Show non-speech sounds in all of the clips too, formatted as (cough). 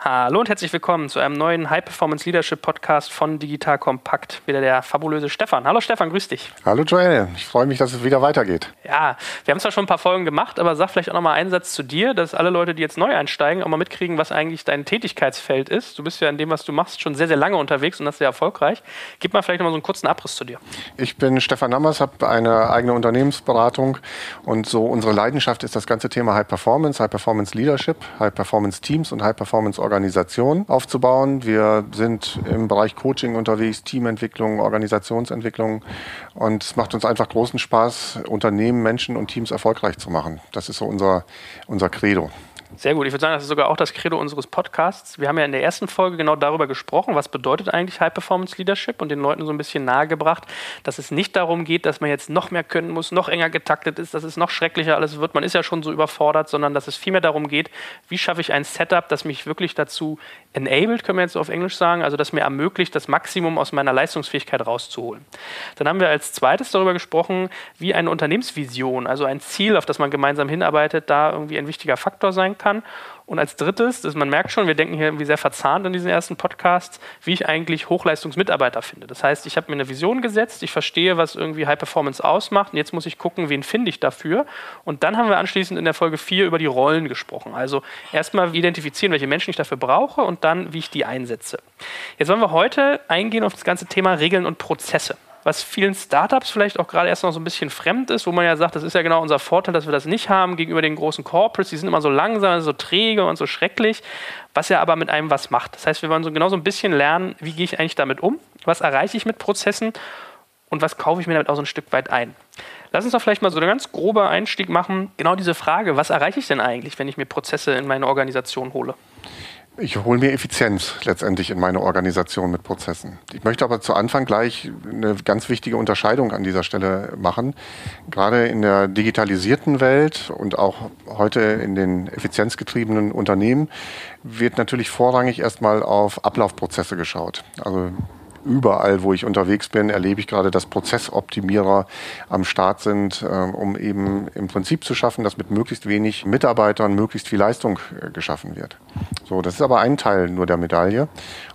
Hallo und herzlich willkommen zu einem neuen High Performance Leadership Podcast von Digital Kompakt. Wieder der fabulöse Stefan. Hallo Stefan, grüß dich. Hallo Joel, ich freue mich, dass es wieder weitergeht. Ja, wir haben zwar schon ein paar Folgen gemacht, aber sag vielleicht auch nochmal einen Satz zu dir, dass alle Leute, die jetzt neu einsteigen, auch mal mitkriegen, was eigentlich dein Tätigkeitsfeld ist. Du bist ja in dem, was du machst, schon sehr, sehr lange unterwegs und das sehr erfolgreich. Gib mal vielleicht nochmal so einen kurzen Abriss zu dir. Ich bin Stefan Nammers, habe eine eigene Unternehmensberatung und so unsere Leidenschaft ist das ganze Thema High Performance, High Performance Leadership, High Performance Teams und High Performance Organisation aufzubauen. Wir sind im Bereich Coaching unterwegs, Teamentwicklung, Organisationsentwicklung und es macht uns einfach großen Spaß, Unternehmen, Menschen und Teams erfolgreich zu machen. Das ist so unser, unser Credo. Sehr gut. Ich würde sagen, das ist sogar auch das Credo unseres Podcasts. Wir haben ja in der ersten Folge genau darüber gesprochen, was bedeutet eigentlich High Performance Leadership und den Leuten so ein bisschen nahegebracht, dass es nicht darum geht, dass man jetzt noch mehr können muss, noch enger getaktet ist, dass es noch schrecklicher alles wird. Man ist ja schon so überfordert, sondern dass es vielmehr darum geht, wie schaffe ich ein Setup, das mich wirklich dazu enabled, können wir jetzt auf Englisch sagen, also das mir ermöglicht, das Maximum aus meiner Leistungsfähigkeit rauszuholen. Dann haben wir als zweites darüber gesprochen, wie eine Unternehmensvision, also ein Ziel, auf das man gemeinsam hinarbeitet, da irgendwie ein wichtiger Faktor sein kann. Und als drittes, das, man merkt schon, wir denken hier irgendwie sehr verzahnt in diesen ersten Podcasts, wie ich eigentlich Hochleistungsmitarbeiter finde. Das heißt, ich habe mir eine Vision gesetzt, ich verstehe, was irgendwie High Performance ausmacht und jetzt muss ich gucken, wen finde ich dafür. Und dann haben wir anschließend in der Folge 4 über die Rollen gesprochen. Also erstmal identifizieren, welche Menschen ich dafür brauche und dann, wie ich die einsetze. Jetzt wollen wir heute eingehen auf das ganze Thema Regeln und Prozesse was vielen Startups vielleicht auch gerade erst noch so ein bisschen fremd ist, wo man ja sagt, das ist ja genau unser Vorteil, dass wir das nicht haben gegenüber den großen Corporates. Die sind immer so langsam, so träge und so schrecklich, was ja aber mit einem was macht. Das heißt, wir wollen so genau so ein bisschen lernen, wie gehe ich eigentlich damit um, was erreiche ich mit Prozessen und was kaufe ich mir damit auch so ein Stück weit ein. Lass uns doch vielleicht mal so einen ganz grober Einstieg machen. Genau diese Frage, was erreiche ich denn eigentlich, wenn ich mir Prozesse in meine Organisation hole? Ich hole mir Effizienz letztendlich in meine Organisation mit Prozessen. Ich möchte aber zu Anfang gleich eine ganz wichtige Unterscheidung an dieser Stelle machen. Gerade in der digitalisierten Welt und auch heute in den effizienzgetriebenen Unternehmen wird natürlich vorrangig erstmal auf Ablaufprozesse geschaut. Also überall, wo ich unterwegs bin, erlebe ich gerade, dass Prozessoptimierer am Start sind, äh, um eben im Prinzip zu schaffen, dass mit möglichst wenig Mitarbeitern möglichst viel Leistung äh, geschaffen wird. So, das ist aber ein Teil nur der Medaille.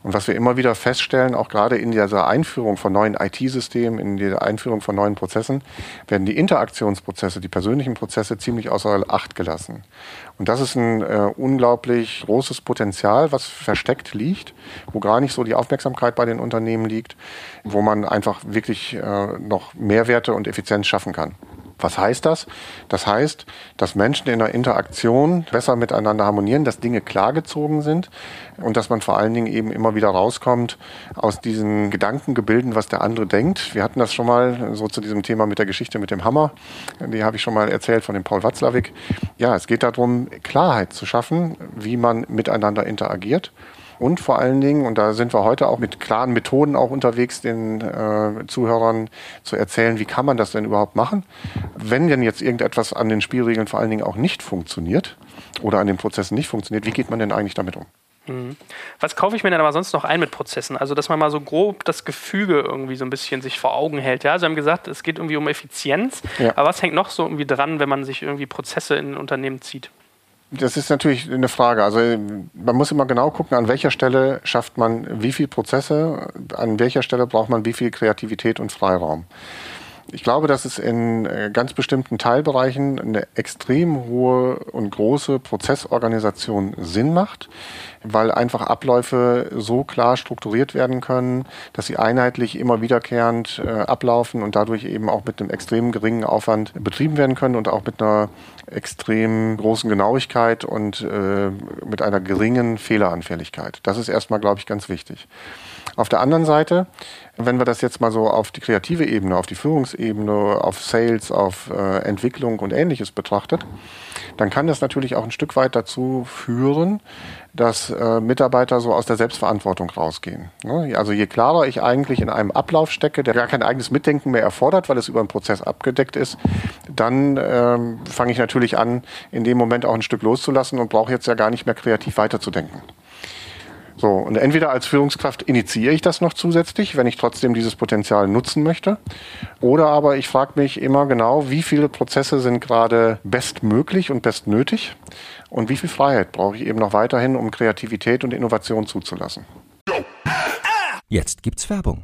Und was wir immer wieder feststellen, auch gerade in dieser Einführung von neuen IT-Systemen, in der Einführung von neuen Prozessen, werden die Interaktionsprozesse, die persönlichen Prozesse ziemlich außer Acht gelassen. Und das ist ein äh, unglaublich großes Potenzial, was versteckt liegt, wo gar nicht so die Aufmerksamkeit bei den Unternehmen liegt, wo man einfach wirklich äh, noch Mehrwerte und Effizienz schaffen kann. Was heißt das? Das heißt, dass Menschen in der Interaktion besser miteinander harmonieren, dass Dinge klargezogen sind und dass man vor allen Dingen eben immer wieder rauskommt aus diesen Gedankengebilden, was der andere denkt. Wir hatten das schon mal so zu diesem Thema mit der Geschichte mit dem Hammer. Die habe ich schon mal erzählt von dem Paul Watzlawick. Ja, es geht darum, Klarheit zu schaffen, wie man miteinander interagiert und vor allen Dingen, und da sind wir heute auch mit klaren Methoden auch unterwegs, den äh, Zuhörern zu erzählen, wie kann man das denn überhaupt machen? Wenn denn jetzt irgendetwas an den Spielregeln vor allen Dingen auch nicht funktioniert oder an den Prozessen nicht funktioniert, wie geht man denn eigentlich damit um? Mhm. Was kaufe ich mir denn aber sonst noch ein mit Prozessen? Also, dass man mal so grob das Gefüge irgendwie so ein bisschen sich vor Augen hält. Ja, Sie haben gesagt, es geht irgendwie um Effizienz. Ja. Aber was hängt noch so irgendwie dran, wenn man sich irgendwie Prozesse in ein Unternehmen zieht? Das ist natürlich eine Frage. Also man muss immer genau gucken, an welcher Stelle schafft man wie viele Prozesse, an welcher Stelle braucht man wie viel Kreativität und Freiraum. Ich glaube, dass es in äh, ganz bestimmten Teilbereichen eine extrem hohe und große Prozessorganisation Sinn macht, weil einfach Abläufe so klar strukturiert werden können, dass sie einheitlich immer wiederkehrend äh, ablaufen und dadurch eben auch mit einem extrem geringen Aufwand betrieben werden können und auch mit einer extrem großen Genauigkeit und äh, mit einer geringen Fehleranfälligkeit. Das ist erstmal, glaube ich, ganz wichtig. Auf der anderen Seite, wenn wir das jetzt mal so auf die kreative Ebene, auf die Führungsebene, auf Sales, auf äh, Entwicklung und ähnliches betrachtet, dann kann das natürlich auch ein Stück weit dazu führen, dass äh, Mitarbeiter so aus der Selbstverantwortung rausgehen. Ne? Also je klarer ich eigentlich in einem Ablauf stecke, der gar kein eigenes Mitdenken mehr erfordert, weil es über einen Prozess abgedeckt ist, dann ähm, fange ich natürlich an, in dem Moment auch ein Stück loszulassen und brauche jetzt ja gar nicht mehr kreativ weiterzudenken. So, und entweder als Führungskraft initiiere ich das noch zusätzlich, wenn ich trotzdem dieses Potenzial nutzen möchte. Oder aber ich frage mich immer genau, wie viele Prozesse sind gerade bestmöglich und bestnötig und wie viel Freiheit brauche ich eben noch weiterhin, um Kreativität und Innovation zuzulassen. Jetzt gibt's Werbung.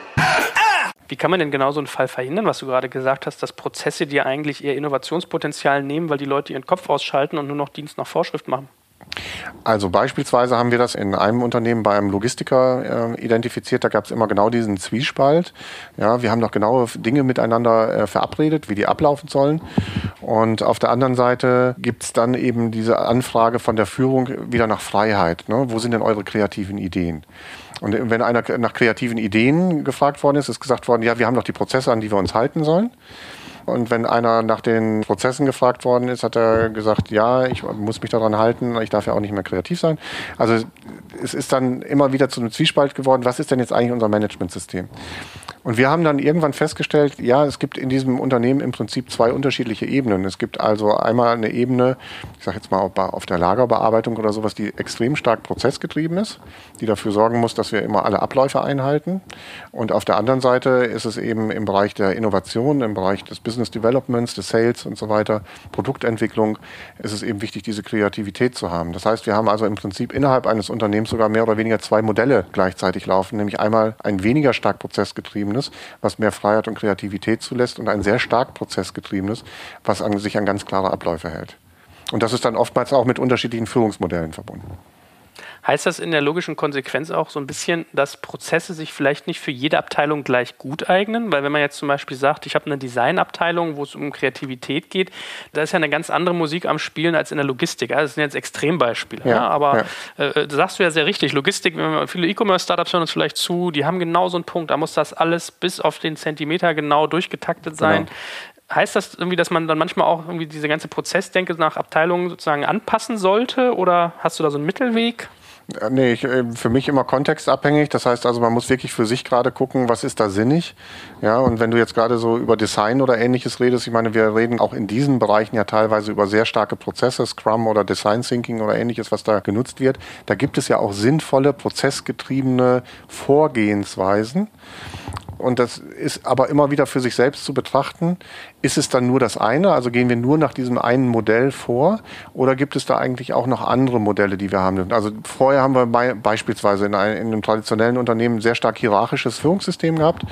Wie kann man denn genau so einen Fall verhindern, was du gerade gesagt hast, dass Prozesse dir eigentlich ihr Innovationspotenzial nehmen, weil die Leute ihren Kopf ausschalten und nur noch Dienst nach Vorschrift machen? Also beispielsweise haben wir das in einem Unternehmen bei einem Logistiker äh, identifiziert. Da gab es immer genau diesen Zwiespalt. Ja, wir haben doch genaue Dinge miteinander äh, verabredet, wie die ablaufen sollen. Und auf der anderen Seite gibt es dann eben diese Anfrage von der Führung wieder nach Freiheit. Ne? Wo sind denn eure kreativen Ideen? Und wenn einer nach kreativen Ideen gefragt worden ist, ist gesagt worden, ja, wir haben doch die Prozesse, an die wir uns halten sollen. Und wenn einer nach den Prozessen gefragt worden ist, hat er gesagt, ja, ich muss mich daran halten, ich darf ja auch nicht mehr kreativ sein. Also es ist dann immer wieder zu einem Zwiespalt geworden, was ist denn jetzt eigentlich unser Managementsystem? Und wir haben dann irgendwann festgestellt, ja, es gibt in diesem Unternehmen im Prinzip zwei unterschiedliche Ebenen. Es gibt also einmal eine Ebene, ich sage jetzt mal auf der Lagerbearbeitung oder sowas, die extrem stark prozessgetrieben ist, die dafür sorgen muss, dass wir immer alle Abläufe einhalten. Und auf der anderen Seite ist es eben im Bereich der Innovation, im Bereich des Business Developments, des Sales und so weiter, Produktentwicklung, ist es eben wichtig, diese Kreativität zu haben. Das heißt, wir haben also im Prinzip innerhalb eines Unternehmens sogar mehr oder weniger zwei Modelle gleichzeitig laufen, nämlich einmal ein weniger stark prozessgetriebenes, was mehr Freiheit und Kreativität zulässt und ein sehr stark prozessgetriebenes, was an, sich an ganz klare Abläufe hält. Und das ist dann oftmals auch mit unterschiedlichen Führungsmodellen verbunden. Heißt das in der logischen Konsequenz auch so ein bisschen, dass Prozesse sich vielleicht nicht für jede Abteilung gleich gut eignen? Weil wenn man jetzt zum Beispiel sagt, ich habe eine Designabteilung, wo es um Kreativität geht, da ist ja eine ganz andere Musik am Spielen als in der Logistik. das sind jetzt Extrembeispiele. Ja, ja, aber ja. Äh, sagst du ja sehr richtig, Logistik, viele E-Commerce-Startups hören uns vielleicht zu, die haben genau so einen Punkt, da muss das alles bis auf den Zentimeter genau durchgetaktet sein. Genau heißt das irgendwie, dass man dann manchmal auch irgendwie diese ganze Prozessdenke nach Abteilungen sozusagen anpassen sollte oder hast du da so einen Mittelweg? Nee, ich, äh, für mich immer kontextabhängig. Das heißt also, man muss wirklich für sich gerade gucken, was ist da sinnig. Ja, und wenn du jetzt gerade so über Design oder ähnliches redest, ich meine, wir reden auch in diesen Bereichen ja teilweise über sehr starke Prozesse, Scrum oder Design Thinking oder ähnliches, was da genutzt wird. Da gibt es ja auch sinnvolle, prozessgetriebene Vorgehensweisen. Und das ist aber immer wieder für sich selbst zu betrachten. Ist es dann nur das eine? Also gehen wir nur nach diesem einen Modell vor? Oder gibt es da eigentlich auch noch andere Modelle, die wir haben? Also vorher haben wir bei, beispielsweise in einem, in einem traditionellen Unternehmen sehr stark hierarchisches Führungssystem gehabt.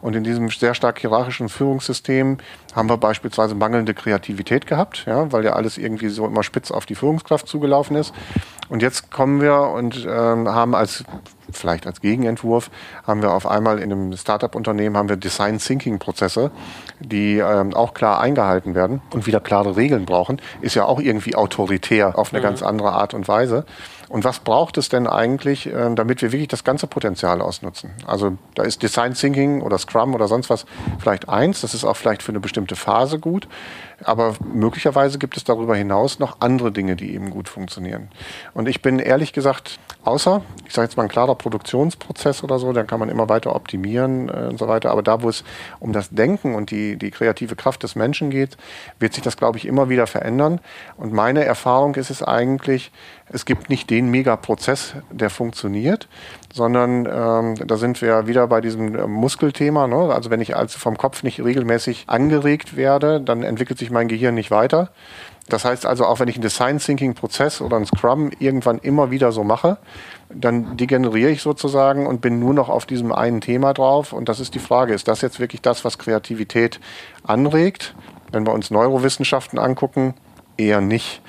Und in diesem sehr stark hierarchischen Führungssystem haben wir beispielsweise mangelnde Kreativität gehabt, ja, weil ja alles irgendwie so immer spitz auf die Führungskraft zugelaufen ist. Und jetzt kommen wir und ähm, haben als vielleicht als Gegenentwurf haben wir auf einmal in einem Startup-Unternehmen haben wir Design Thinking Prozesse, die ähm, auch klar eingehalten werden und wieder klare Regeln brauchen, ist ja auch irgendwie autoritär auf eine mhm. ganz andere Art und Weise. Und was braucht es denn eigentlich, äh, damit wir wirklich das ganze Potenzial ausnutzen? Also da ist Design Thinking oder Scrum oder sonst was vielleicht eins. Das ist auch vielleicht für eine bestimmte Phase gut. Aber möglicherweise gibt es darüber hinaus noch andere Dinge, die eben gut funktionieren. Und ich bin ehrlich gesagt, außer, ich sage jetzt mal ein klarer Produktionsprozess oder so, dann kann man immer weiter optimieren äh, und so weiter. Aber da, wo es um das Denken und die, die kreative Kraft des Menschen geht, wird sich das, glaube ich, immer wieder verändern. Und meine Erfahrung ist es eigentlich, es gibt nicht den Megaprozess, der funktioniert, sondern ähm, da sind wir wieder bei diesem äh, Muskelthema. Ne? Also wenn ich also vom Kopf nicht regelmäßig angeregt werde, dann entwickelt sich mein Gehirn nicht weiter. Das heißt also, auch wenn ich einen Design Thinking Prozess oder einen Scrum irgendwann immer wieder so mache, dann degeneriere ich sozusagen und bin nur noch auf diesem einen Thema drauf. Und das ist die Frage, ist das jetzt wirklich das, was Kreativität anregt? Wenn wir uns Neurowissenschaften angucken, eher nicht.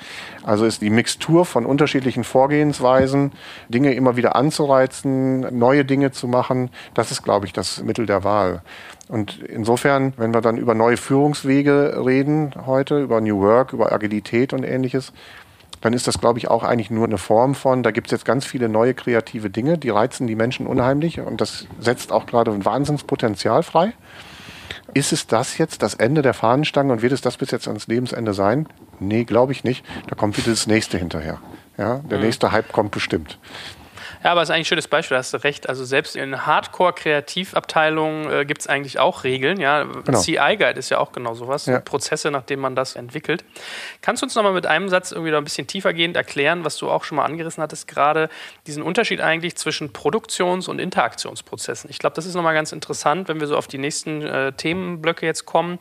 Also ist die Mixtur von unterschiedlichen Vorgehensweisen, Dinge immer wieder anzureizen, neue Dinge zu machen, das ist, glaube ich, das Mittel der Wahl. Und insofern, wenn wir dann über neue Führungswege reden heute, über New Work, über Agilität und ähnliches, dann ist das, glaube ich, auch eigentlich nur eine Form von, da gibt es jetzt ganz viele neue kreative Dinge, die reizen die Menschen unheimlich und das setzt auch gerade ein Wahnsinnspotenzial frei. Ist es das jetzt das Ende der Fahnenstange und wird es das bis jetzt ans Lebensende sein? Nee, glaube ich nicht. Da kommt wieder das nächste hinterher. Ja, der mhm. nächste Hype kommt bestimmt. Ja, aber es ist eigentlich ein schönes Beispiel, hast du recht. Also selbst in Hardcore-Kreativabteilungen äh, gibt es eigentlich auch Regeln. Ja? Genau. CI-Guide ist ja auch genau sowas. Ja. Prozesse, nachdem man das entwickelt. Kannst du uns nochmal mit einem Satz irgendwie noch ein bisschen tiefergehend erklären, was du auch schon mal angerissen hattest, gerade diesen Unterschied eigentlich zwischen Produktions- und Interaktionsprozessen? Ich glaube, das ist nochmal ganz interessant, wenn wir so auf die nächsten äh, Themenblöcke jetzt kommen,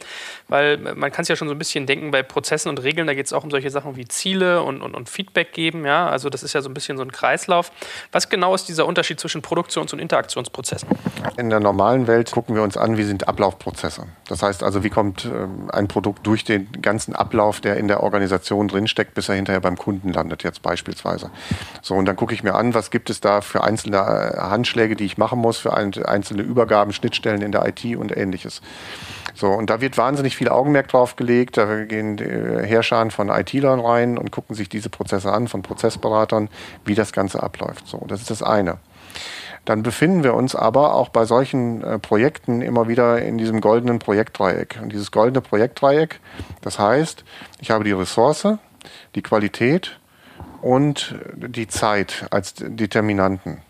weil man kann es ja schon so ein bisschen denken, bei Prozessen und Regeln, da geht es auch um solche Sachen wie Ziele und, und, und Feedback geben. Ja? Also das ist ja so ein bisschen so ein Kreislauf. Was genau ist dieser Unterschied zwischen Produktions- und Interaktionsprozessen? In der normalen Welt gucken wir uns an, wie sind Ablaufprozesse. Das heißt also, wie kommt ähm, ein Produkt durch den ganzen Ablauf, der in der Organisation drinsteckt, bis er hinterher beim Kunden landet, jetzt beispielsweise. So, und dann gucke ich mir an, was gibt es da für einzelne äh, Handschläge, die ich machen muss, für einzelne Übergaben, Schnittstellen in der IT und ähnliches. So, und da wird wahnsinnig viel Augenmerk drauf gelegt. Da gehen Herrscher von IT-Lern rein und gucken sich diese Prozesse an, von Prozessberatern, wie das Ganze abläuft. So, das ist das eine. Dann befinden wir uns aber auch bei solchen äh, Projekten immer wieder in diesem goldenen Projektdreieck. Und dieses goldene Projektdreieck, das heißt, ich habe die Ressource, die Qualität und die Zeit als Determinanten.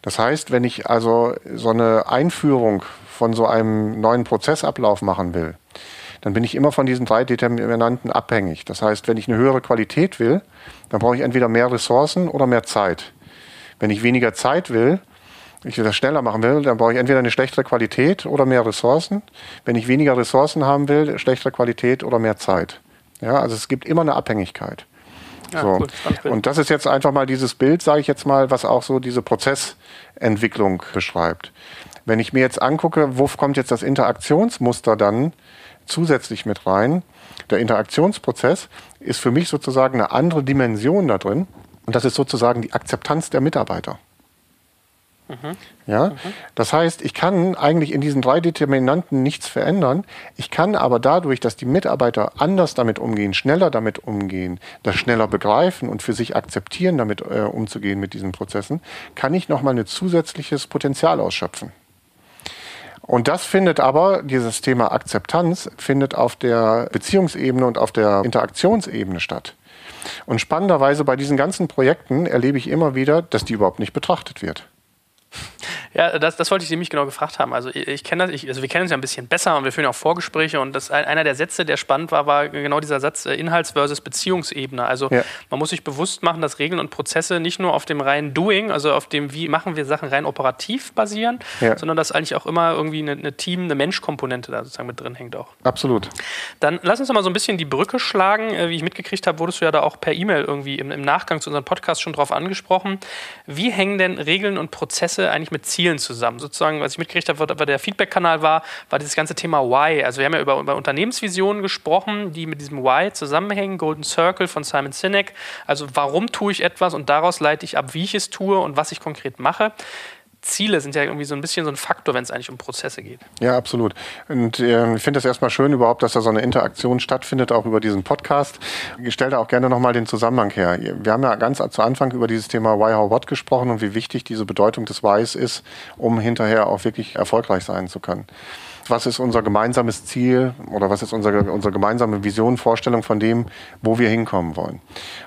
Das heißt, wenn ich also so eine Einführung von so einem neuen Prozessablauf machen will, dann bin ich immer von diesen drei Determinanten abhängig. Das heißt, wenn ich eine höhere Qualität will, dann brauche ich entweder mehr Ressourcen oder mehr Zeit. Wenn ich weniger Zeit will, ich das schneller machen will, dann brauche ich entweder eine schlechtere Qualität oder mehr Ressourcen. Wenn ich weniger Ressourcen haben will, schlechtere Qualität oder mehr Zeit. Ja, also es gibt immer eine Abhängigkeit. Ja, so. Cool. Und das ist jetzt einfach mal dieses Bild, sage ich jetzt mal, was auch so diese Prozessentwicklung beschreibt. Wenn ich mir jetzt angucke, wo kommt jetzt das Interaktionsmuster dann zusätzlich mit rein, der Interaktionsprozess ist für mich sozusagen eine andere Dimension da drin. Und das ist sozusagen die Akzeptanz der Mitarbeiter. Mhm. Ja? Mhm. Das heißt, ich kann eigentlich in diesen drei Determinanten nichts verändern. Ich kann aber dadurch, dass die Mitarbeiter anders damit umgehen, schneller damit umgehen, das schneller begreifen und für sich akzeptieren, damit äh, umzugehen mit diesen Prozessen, kann ich nochmal ein zusätzliches Potenzial ausschöpfen. Und das findet aber, dieses Thema Akzeptanz, findet auf der Beziehungsebene und auf der Interaktionsebene statt. Und spannenderweise bei diesen ganzen Projekten erlebe ich immer wieder, dass die überhaupt nicht betrachtet wird. Ja, das, das wollte ich nämlich genau gefragt haben. Also ich, ich kenne das, ich, also wir kennen uns ja ein bisschen besser und wir führen auch Vorgespräche und das einer der Sätze, der spannend war, war genau dieser Satz äh, Inhalts- versus Beziehungsebene. Also ja. man muss sich bewusst machen, dass Regeln und Prozesse nicht nur auf dem reinen Doing, also auf dem, wie machen wir Sachen rein operativ basieren, ja. sondern dass eigentlich auch immer irgendwie eine, eine Team-, eine Menschkomponente da sozusagen mit drin hängt auch. Absolut. Dann lass uns doch mal so ein bisschen die Brücke schlagen. Äh, wie ich mitgekriegt habe, wurdest du ja da auch per E-Mail irgendwie im, im Nachgang zu unserem Podcast schon drauf angesprochen. Wie hängen denn Regeln und Prozesse eigentlich mit Zielen zusammen? Sozusagen, was ich mitgekriegt habe, was der Feedback-Kanal war, war dieses ganze Thema Why. Also wir haben ja über, über Unternehmensvisionen gesprochen, die mit diesem Why zusammenhängen. Golden Circle von Simon Sinek. Also warum tue ich etwas und daraus leite ich ab, wie ich es tue und was ich konkret mache. Ziele sind ja irgendwie so ein bisschen so ein Faktor, wenn es eigentlich um Prozesse geht. Ja, absolut. Und äh, ich finde es erstmal schön überhaupt, dass da so eine Interaktion stattfindet, auch über diesen Podcast. Ich stelle da auch gerne nochmal den Zusammenhang her. Wir haben ja ganz zu Anfang über dieses Thema Why, How, What gesprochen und wie wichtig diese Bedeutung des Whys ist, um hinterher auch wirklich erfolgreich sein zu können was ist unser gemeinsames Ziel oder was ist unsere, unsere gemeinsame Vision, Vorstellung von dem, wo wir hinkommen wollen.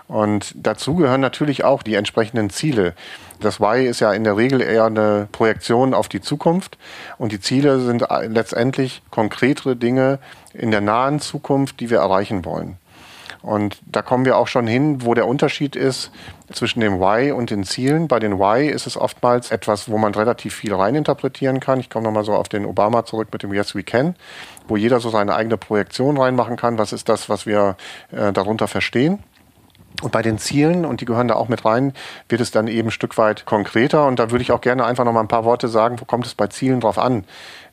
Und dazu gehören natürlich auch die entsprechenden Ziele. Das Why ist ja in der Regel eher eine Projektion auf die Zukunft und die Ziele sind letztendlich konkretere Dinge in der nahen Zukunft, die wir erreichen wollen. Und da kommen wir auch schon hin, wo der Unterschied ist zwischen dem Why und den Zielen. Bei den Why ist es oftmals etwas, wo man relativ viel reininterpretieren kann. Ich komme nochmal so auf den Obama zurück mit dem Yes We Can, wo jeder so seine eigene Projektion reinmachen kann. Was ist das, was wir äh, darunter verstehen? Und bei den Zielen, und die gehören da auch mit rein, wird es dann eben ein Stück weit konkreter. Und da würde ich auch gerne einfach noch mal ein paar Worte sagen, wo kommt es bei Zielen drauf an?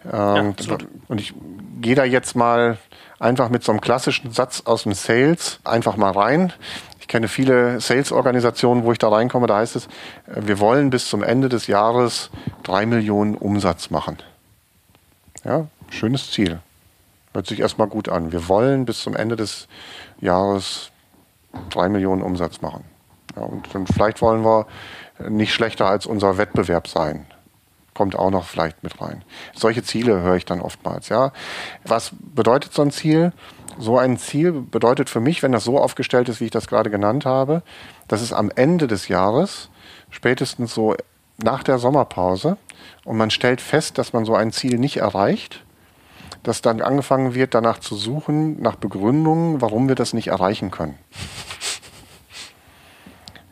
Ähm, ja, und ich gehe da jetzt mal einfach mit so einem klassischen Satz aus dem Sales einfach mal rein. Ich kenne viele Sales-Organisationen, wo ich da reinkomme, da heißt es, äh, wir wollen bis zum Ende des Jahres drei Millionen Umsatz machen. Ja, schönes Ziel. Hört sich erstmal gut an. Wir wollen bis zum Ende des Jahres drei Millionen Umsatz machen. Ja, und, und vielleicht wollen wir nicht schlechter als unser Wettbewerb sein kommt auch noch vielleicht mit rein. Solche Ziele höre ich dann oftmals, ja. Was bedeutet so ein Ziel? So ein Ziel bedeutet für mich, wenn das so aufgestellt ist, wie ich das gerade genannt habe, dass es am Ende des Jahres, spätestens so nach der Sommerpause, und man stellt fest, dass man so ein Ziel nicht erreicht, dass dann angefangen wird, danach zu suchen, nach Begründungen, warum wir das nicht erreichen können.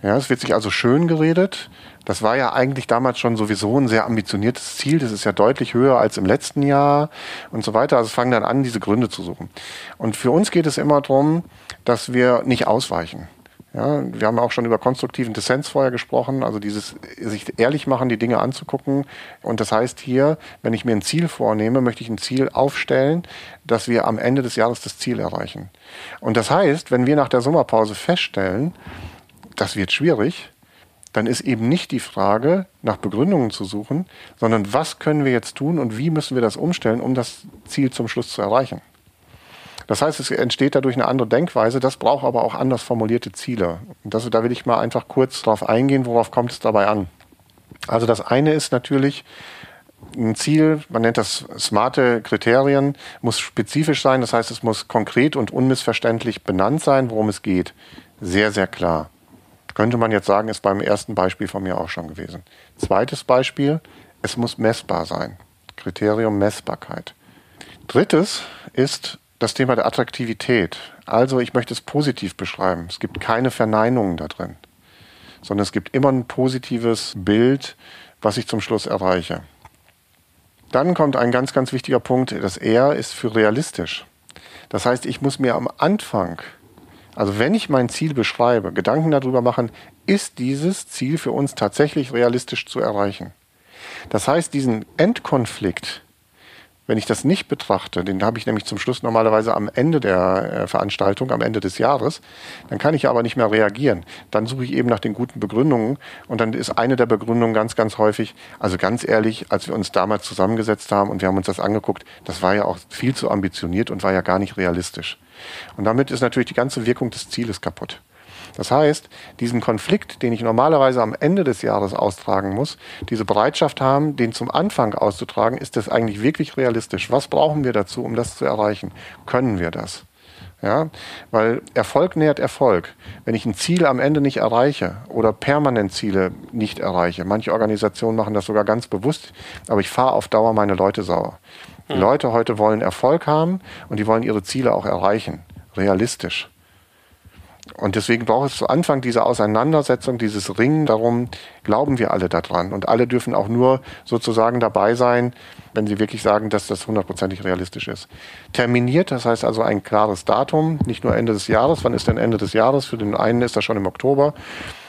Ja, es wird sich also schön geredet, das war ja eigentlich damals schon sowieso ein sehr ambitioniertes Ziel. Das ist ja deutlich höher als im letzten Jahr und so weiter. Also fangen dann an, diese Gründe zu suchen. Und für uns geht es immer darum, dass wir nicht ausweichen. Ja, wir haben auch schon über konstruktiven Dissens vorher gesprochen, also dieses sich ehrlich machen, die Dinge anzugucken. Und das heißt hier, wenn ich mir ein Ziel vornehme, möchte ich ein Ziel aufstellen, dass wir am Ende des Jahres das Ziel erreichen. Und das heißt, wenn wir nach der Sommerpause feststellen, das wird schwierig, dann ist eben nicht die Frage, nach Begründungen zu suchen, sondern was können wir jetzt tun und wie müssen wir das umstellen, um das Ziel zum Schluss zu erreichen. Das heißt, es entsteht dadurch eine andere Denkweise, das braucht aber auch anders formulierte Ziele. Und das, da will ich mal einfach kurz darauf eingehen, worauf kommt es dabei an. Also das eine ist natürlich, ein Ziel, man nennt das smarte Kriterien, muss spezifisch sein, das heißt, es muss konkret und unmissverständlich benannt sein, worum es geht. Sehr, sehr klar. Könnte man jetzt sagen, ist beim ersten Beispiel von mir auch schon gewesen. Zweites Beispiel, es muss messbar sein. Kriterium Messbarkeit. Drittes ist das Thema der Attraktivität. Also ich möchte es positiv beschreiben. Es gibt keine Verneinungen da drin, sondern es gibt immer ein positives Bild, was ich zum Schluss erreiche. Dann kommt ein ganz, ganz wichtiger Punkt. Das R ist für realistisch. Das heißt, ich muss mir am Anfang also wenn ich mein Ziel beschreibe, Gedanken darüber machen, ist dieses Ziel für uns tatsächlich realistisch zu erreichen. Das heißt, diesen Endkonflikt, wenn ich das nicht betrachte, den habe ich nämlich zum Schluss normalerweise am Ende der äh, Veranstaltung, am Ende des Jahres, dann kann ich aber nicht mehr reagieren. Dann suche ich eben nach den guten Begründungen und dann ist eine der Begründungen ganz, ganz häufig, also ganz ehrlich, als wir uns damals zusammengesetzt haben und wir haben uns das angeguckt, das war ja auch viel zu ambitioniert und war ja gar nicht realistisch. Und damit ist natürlich die ganze Wirkung des Zieles kaputt. Das heißt, diesen Konflikt, den ich normalerweise am Ende des Jahres austragen muss, diese Bereitschaft haben, den zum Anfang auszutragen, ist das eigentlich wirklich realistisch? Was brauchen wir dazu, um das zu erreichen? Können wir das? Ja, weil Erfolg nährt Erfolg. Wenn ich ein Ziel am Ende nicht erreiche oder permanent Ziele nicht erreiche, manche Organisationen machen das sogar ganz bewusst, aber ich fahre auf Dauer meine Leute sauer. Die hm. Leute heute wollen Erfolg haben und die wollen ihre Ziele auch erreichen, realistisch. Und deswegen braucht es zu Anfang diese Auseinandersetzung, dieses Ringen darum, glauben wir alle daran. Und alle dürfen auch nur sozusagen dabei sein, wenn sie wirklich sagen, dass das hundertprozentig realistisch ist. Terminiert, das heißt also ein klares Datum, nicht nur Ende des Jahres. Wann ist denn Ende des Jahres? Für den einen ist das schon im Oktober,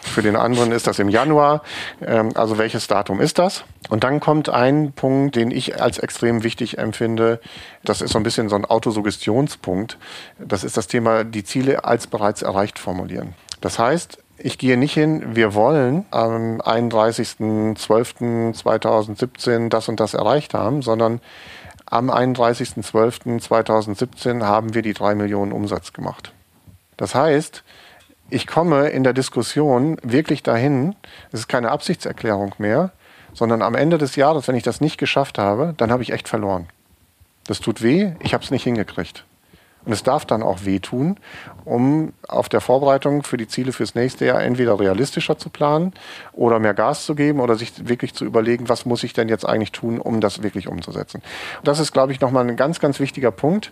für den anderen ist das im Januar. Ähm, also welches Datum ist das? Und dann kommt ein Punkt, den ich als extrem wichtig empfinde. Das ist so ein bisschen so ein Autosuggestionspunkt. Das ist das Thema, die Ziele als bereits erreicht formulieren. Das heißt, ich gehe nicht hin, wir wollen am 31.12.2017 das und das erreicht haben, sondern am 31.12.2017 haben wir die drei Millionen Umsatz gemacht. Das heißt, ich komme in der Diskussion wirklich dahin, es ist keine Absichtserklärung mehr, sondern am Ende des Jahres, wenn ich das nicht geschafft habe, dann habe ich echt verloren. Das tut weh, ich habe es nicht hingekriegt. Und es darf dann auch wehtun, um auf der Vorbereitung für die Ziele fürs nächste Jahr entweder realistischer zu planen oder mehr Gas zu geben oder sich wirklich zu überlegen, was muss ich denn jetzt eigentlich tun, um das wirklich umzusetzen. Und das ist, glaube ich, nochmal ein ganz, ganz wichtiger Punkt,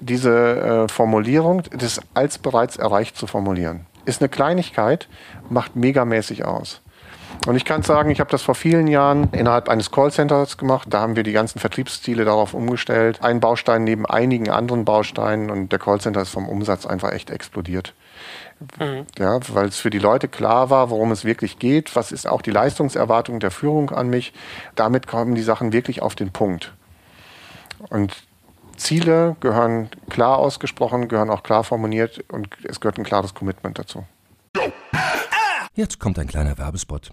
diese äh, Formulierung, das als bereits erreicht zu formulieren. Ist eine Kleinigkeit, macht megamäßig aus. Und ich kann sagen, ich habe das vor vielen Jahren innerhalb eines Callcenters gemacht. Da haben wir die ganzen Vertriebsziele darauf umgestellt. Ein Baustein neben einigen anderen Bausteinen und der Callcenter ist vom Umsatz einfach echt explodiert. Mhm. Ja, weil es für die Leute klar war, worum es wirklich geht. Was ist auch die Leistungserwartung der Führung an mich? Damit kommen die Sachen wirklich auf den Punkt. Und Ziele gehören klar ausgesprochen, gehören auch klar formuliert und es gehört ein klares Commitment dazu. Jetzt kommt ein kleiner Werbespot.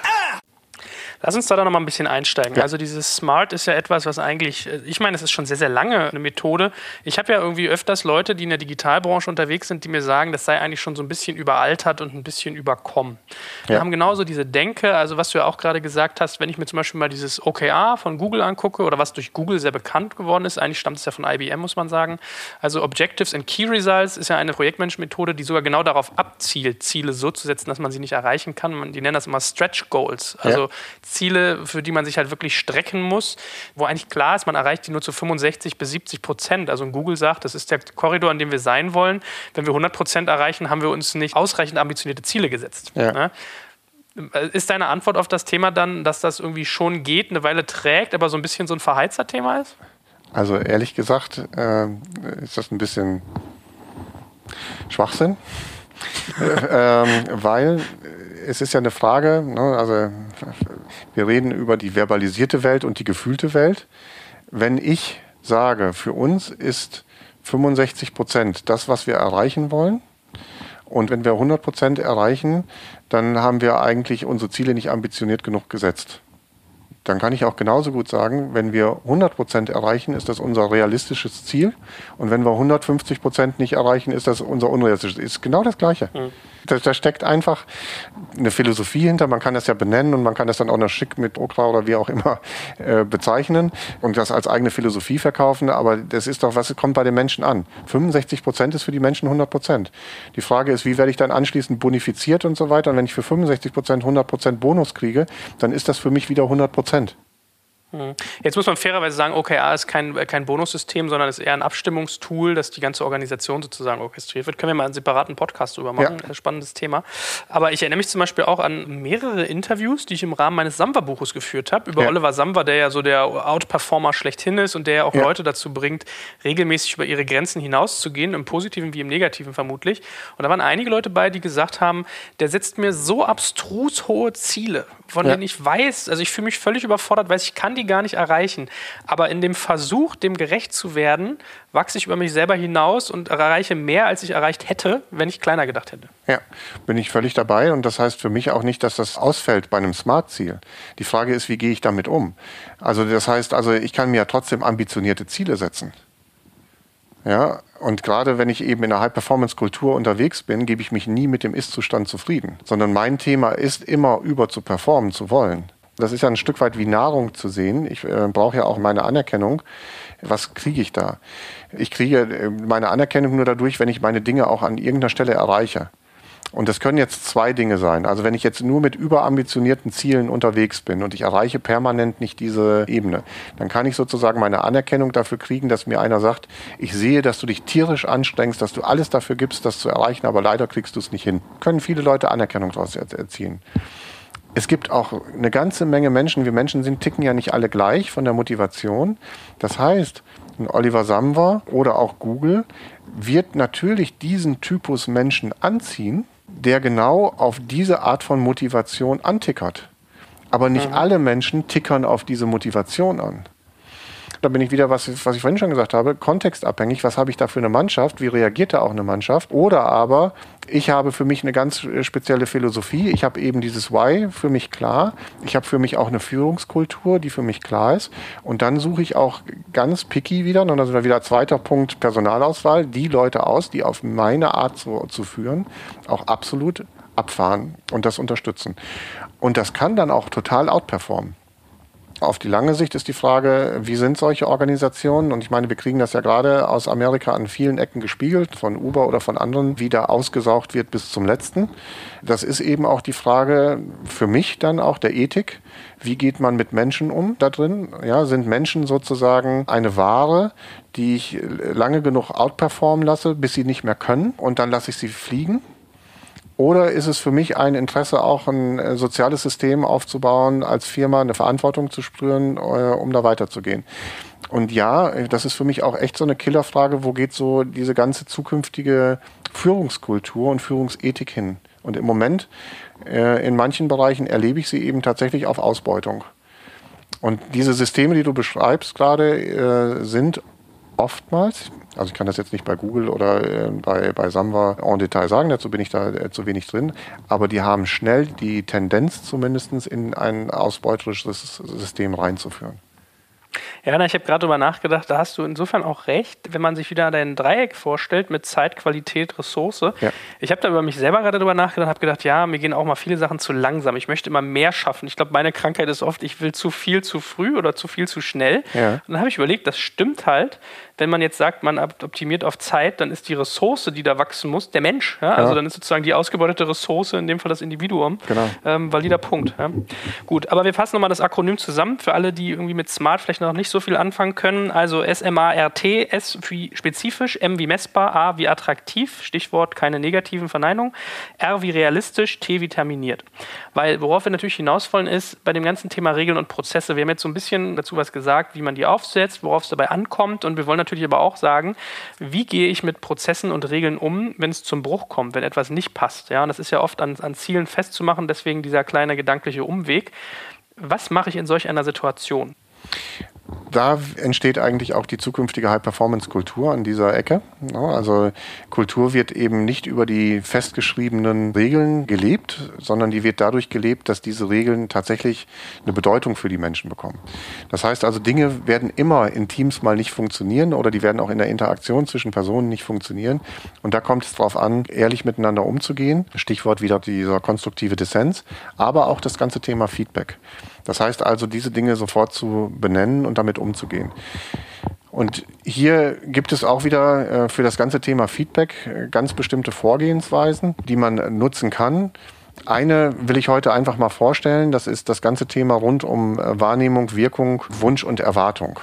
Lass uns da dann nochmal ein bisschen einsteigen. Ja. Also dieses Smart ist ja etwas, was eigentlich, äh, ich meine, es ist schon sehr, sehr lange eine Methode. Ich habe ja irgendwie öfters Leute, die in der Digitalbranche unterwegs sind, die mir sagen, das sei eigentlich schon so ein bisschen überaltert und ein bisschen überkommen. Ja. Wir haben genauso diese Denke, also was du ja auch gerade gesagt hast, wenn ich mir zum Beispiel mal dieses OKR von Google angucke oder was durch Google sehr bekannt geworden ist, eigentlich stammt es ja von IBM, muss man sagen. Also Objectives and Key Results ist ja eine Projektmanagement-Methode, die sogar genau darauf abzielt, Ziele so zu setzen, dass man sie nicht erreichen kann. Die nennen das immer Stretch Goals. Also ja. Ziele, für die man sich halt wirklich strecken muss, wo eigentlich klar ist, man erreicht die nur zu 65 bis 70 Prozent. Also Google sagt, das ist der Korridor, an dem wir sein wollen. Wenn wir 100 Prozent erreichen, haben wir uns nicht ausreichend ambitionierte Ziele gesetzt. Ja. Ne? Ist deine Antwort auf das Thema dann, dass das irgendwie schon geht, eine Weile trägt, aber so ein bisschen so ein verheizter Thema ist? Also ehrlich gesagt äh, ist das ein bisschen Schwachsinn, äh, (laughs) ähm, weil es ist ja eine Frage, ne, also wir reden über die verbalisierte Welt und die gefühlte Welt. Wenn ich sage, für uns ist 65 Prozent das, was wir erreichen wollen, und wenn wir 100 Prozent erreichen, dann haben wir eigentlich unsere Ziele nicht ambitioniert genug gesetzt dann kann ich auch genauso gut sagen, wenn wir 100 Prozent erreichen, ist das unser realistisches Ziel. Und wenn wir 150 Prozent nicht erreichen, ist das unser unrealistisches. Ziel. Ist genau das Gleiche. Mhm. Da, da, steckt einfach eine Philosophie hinter. Man kann das ja benennen und man kann das dann auch noch schick mit Okra oder wie auch immer äh, bezeichnen und das als eigene Philosophie verkaufen. Aber das ist doch, was kommt bei den Menschen an? 65 Prozent ist für die Menschen 100 Prozent. Die Frage ist, wie werde ich dann anschließend bonifiziert und so weiter? Und wenn ich für 65 Prozent 100 Prozent Bonus kriege, dann ist das für mich wieder 100 Prozent. Hm. Jetzt muss man fairerweise sagen, OKR ist kein, kein Bonussystem, sondern ist eher ein Abstimmungstool, das die ganze Organisation sozusagen orchestriert wird. Können wir mal einen separaten Podcast drüber machen. Ja. Spannendes Thema. Aber ich erinnere mich zum Beispiel auch an mehrere Interviews, die ich im Rahmen meines Samba-Buches geführt habe, über ja. Oliver Samba, der ja so der Outperformer schlechthin ist und der ja auch ja. Leute dazu bringt, regelmäßig über ihre Grenzen hinauszugehen, im Positiven wie im Negativen vermutlich. Und da waren einige Leute bei, die gesagt haben, der setzt mir so abstrus hohe Ziele, von denen ich weiß, also ich fühle mich völlig überfordert, weiß ich kann die die gar nicht erreichen. Aber in dem Versuch, dem gerecht zu werden, wachse ich über mich selber hinaus und erreiche mehr, als ich erreicht hätte, wenn ich kleiner gedacht hätte. Ja, bin ich völlig dabei. Und das heißt für mich auch nicht, dass das ausfällt bei einem Smart-Ziel. Die Frage ist, wie gehe ich damit um? Also das heißt, also ich kann mir ja trotzdem ambitionierte Ziele setzen. Ja, und gerade wenn ich eben in einer High-Performance-Kultur unterwegs bin, gebe ich mich nie mit dem Ist-Zustand zufrieden, sondern mein Thema ist immer über zu performen zu wollen. Das ist ja ein Stück weit wie Nahrung zu sehen. Ich äh, brauche ja auch meine Anerkennung. Was kriege ich da? Ich kriege äh, meine Anerkennung nur dadurch, wenn ich meine Dinge auch an irgendeiner Stelle erreiche. Und das können jetzt zwei Dinge sein. Also wenn ich jetzt nur mit überambitionierten Zielen unterwegs bin und ich erreiche permanent nicht diese Ebene, dann kann ich sozusagen meine Anerkennung dafür kriegen, dass mir einer sagt, ich sehe, dass du dich tierisch anstrengst, dass du alles dafür gibst, das zu erreichen, aber leider kriegst du es nicht hin. Können viele Leute Anerkennung daraus erzielen. Es gibt auch eine ganze Menge Menschen, wir Menschen sind, ticken ja nicht alle gleich von der Motivation. Das heißt, ein Oliver Samwer oder auch Google wird natürlich diesen Typus Menschen anziehen, der genau auf diese Art von Motivation antickert. Aber nicht mhm. alle Menschen tickern auf diese Motivation an. Da bin ich wieder, was, was ich vorhin schon gesagt habe, kontextabhängig. Was habe ich da für eine Mannschaft? Wie reagiert da auch eine Mannschaft? Oder aber ich habe für mich eine ganz äh, spezielle Philosophie. Ich habe eben dieses Why für mich klar. Ich habe für mich auch eine Führungskultur, die für mich klar ist. Und dann suche ich auch ganz picky wieder, und da sind wir wieder zweiter Punkt Personalauswahl, die Leute aus, die auf meine Art zu, zu führen, auch absolut abfahren und das unterstützen. Und das kann dann auch total outperformen. Auf die lange Sicht ist die Frage, wie sind solche Organisationen? Und ich meine, wir kriegen das ja gerade aus Amerika an vielen Ecken gespiegelt, von Uber oder von anderen, wie da ausgesaugt wird bis zum letzten. Das ist eben auch die Frage für mich dann auch der Ethik. Wie geht man mit Menschen um da drin? Ja, sind Menschen sozusagen eine Ware, die ich lange genug outperformen lasse, bis sie nicht mehr können und dann lasse ich sie fliegen? Oder ist es für mich ein Interesse, auch ein äh, soziales System aufzubauen, als Firma eine Verantwortung zu spüren, äh, um da weiterzugehen? Und ja, das ist für mich auch echt so eine Killerfrage, wo geht so diese ganze zukünftige Führungskultur und Führungsethik hin? Und im Moment, äh, in manchen Bereichen erlebe ich sie eben tatsächlich auf Ausbeutung. Und diese Systeme, die du beschreibst gerade, sind oftmals, also ich kann das jetzt nicht bei Google oder äh, bei, bei Samwa en Detail sagen, dazu bin ich da äh, zu wenig drin, aber die haben schnell die Tendenz zumindest in ein ausbeuterisches System reinzuführen. Ja, na, ich habe gerade darüber nachgedacht, da hast du insofern auch recht, wenn man sich wieder dein Dreieck vorstellt mit Zeit, Qualität, Ressource. Ja. Ich habe da über mich selber gerade darüber nachgedacht, habe gedacht, ja, mir gehen auch mal viele Sachen zu langsam. Ich möchte immer mehr schaffen. Ich glaube, meine Krankheit ist oft, ich will zu viel zu früh oder zu viel zu schnell. Ja. Und dann habe ich überlegt, das stimmt halt wenn man jetzt sagt, man optimiert auf Zeit, dann ist die Ressource, die da wachsen muss, der Mensch. Ja? Also dann ist sozusagen die ausgebeutete Ressource, in dem Fall das Individuum, genau. ähm, valider Punkt. Ja? Gut, aber wir fassen nochmal das Akronym zusammen für alle, die irgendwie mit Smart vielleicht noch nicht so viel anfangen können. Also S-M-A-R-T, S wie spezifisch, M wie messbar, A wie attraktiv, Stichwort keine negativen Verneinungen, R wie realistisch, T wie terminiert. Weil worauf wir natürlich hinaus wollen, ist bei dem ganzen Thema Regeln und Prozesse, wir haben jetzt so ein bisschen dazu was gesagt, wie man die aufsetzt, worauf es dabei ankommt und wir wollen natürlich natürlich aber auch sagen, wie gehe ich mit Prozessen und Regeln um, wenn es zum Bruch kommt, wenn etwas nicht passt. Ja, und das ist ja oft an, an Zielen festzumachen, deswegen dieser kleine gedankliche Umweg. Was mache ich in solch einer Situation? Da entsteht eigentlich auch die zukünftige High-Performance-Kultur an dieser Ecke. Also Kultur wird eben nicht über die festgeschriebenen Regeln gelebt, sondern die wird dadurch gelebt, dass diese Regeln tatsächlich eine Bedeutung für die Menschen bekommen. Das heißt also, Dinge werden immer in Teams mal nicht funktionieren oder die werden auch in der Interaktion zwischen Personen nicht funktionieren. Und da kommt es darauf an, ehrlich miteinander umzugehen. Stichwort wieder dieser konstruktive Dissens, aber auch das ganze Thema Feedback. Das heißt also, diese Dinge sofort zu benennen und damit umzugehen. Und hier gibt es auch wieder äh, für das ganze Thema Feedback äh, ganz bestimmte Vorgehensweisen, die man nutzen kann. Eine will ich heute einfach mal vorstellen, das ist das ganze Thema rund um äh, Wahrnehmung, Wirkung, Wunsch und Erwartung.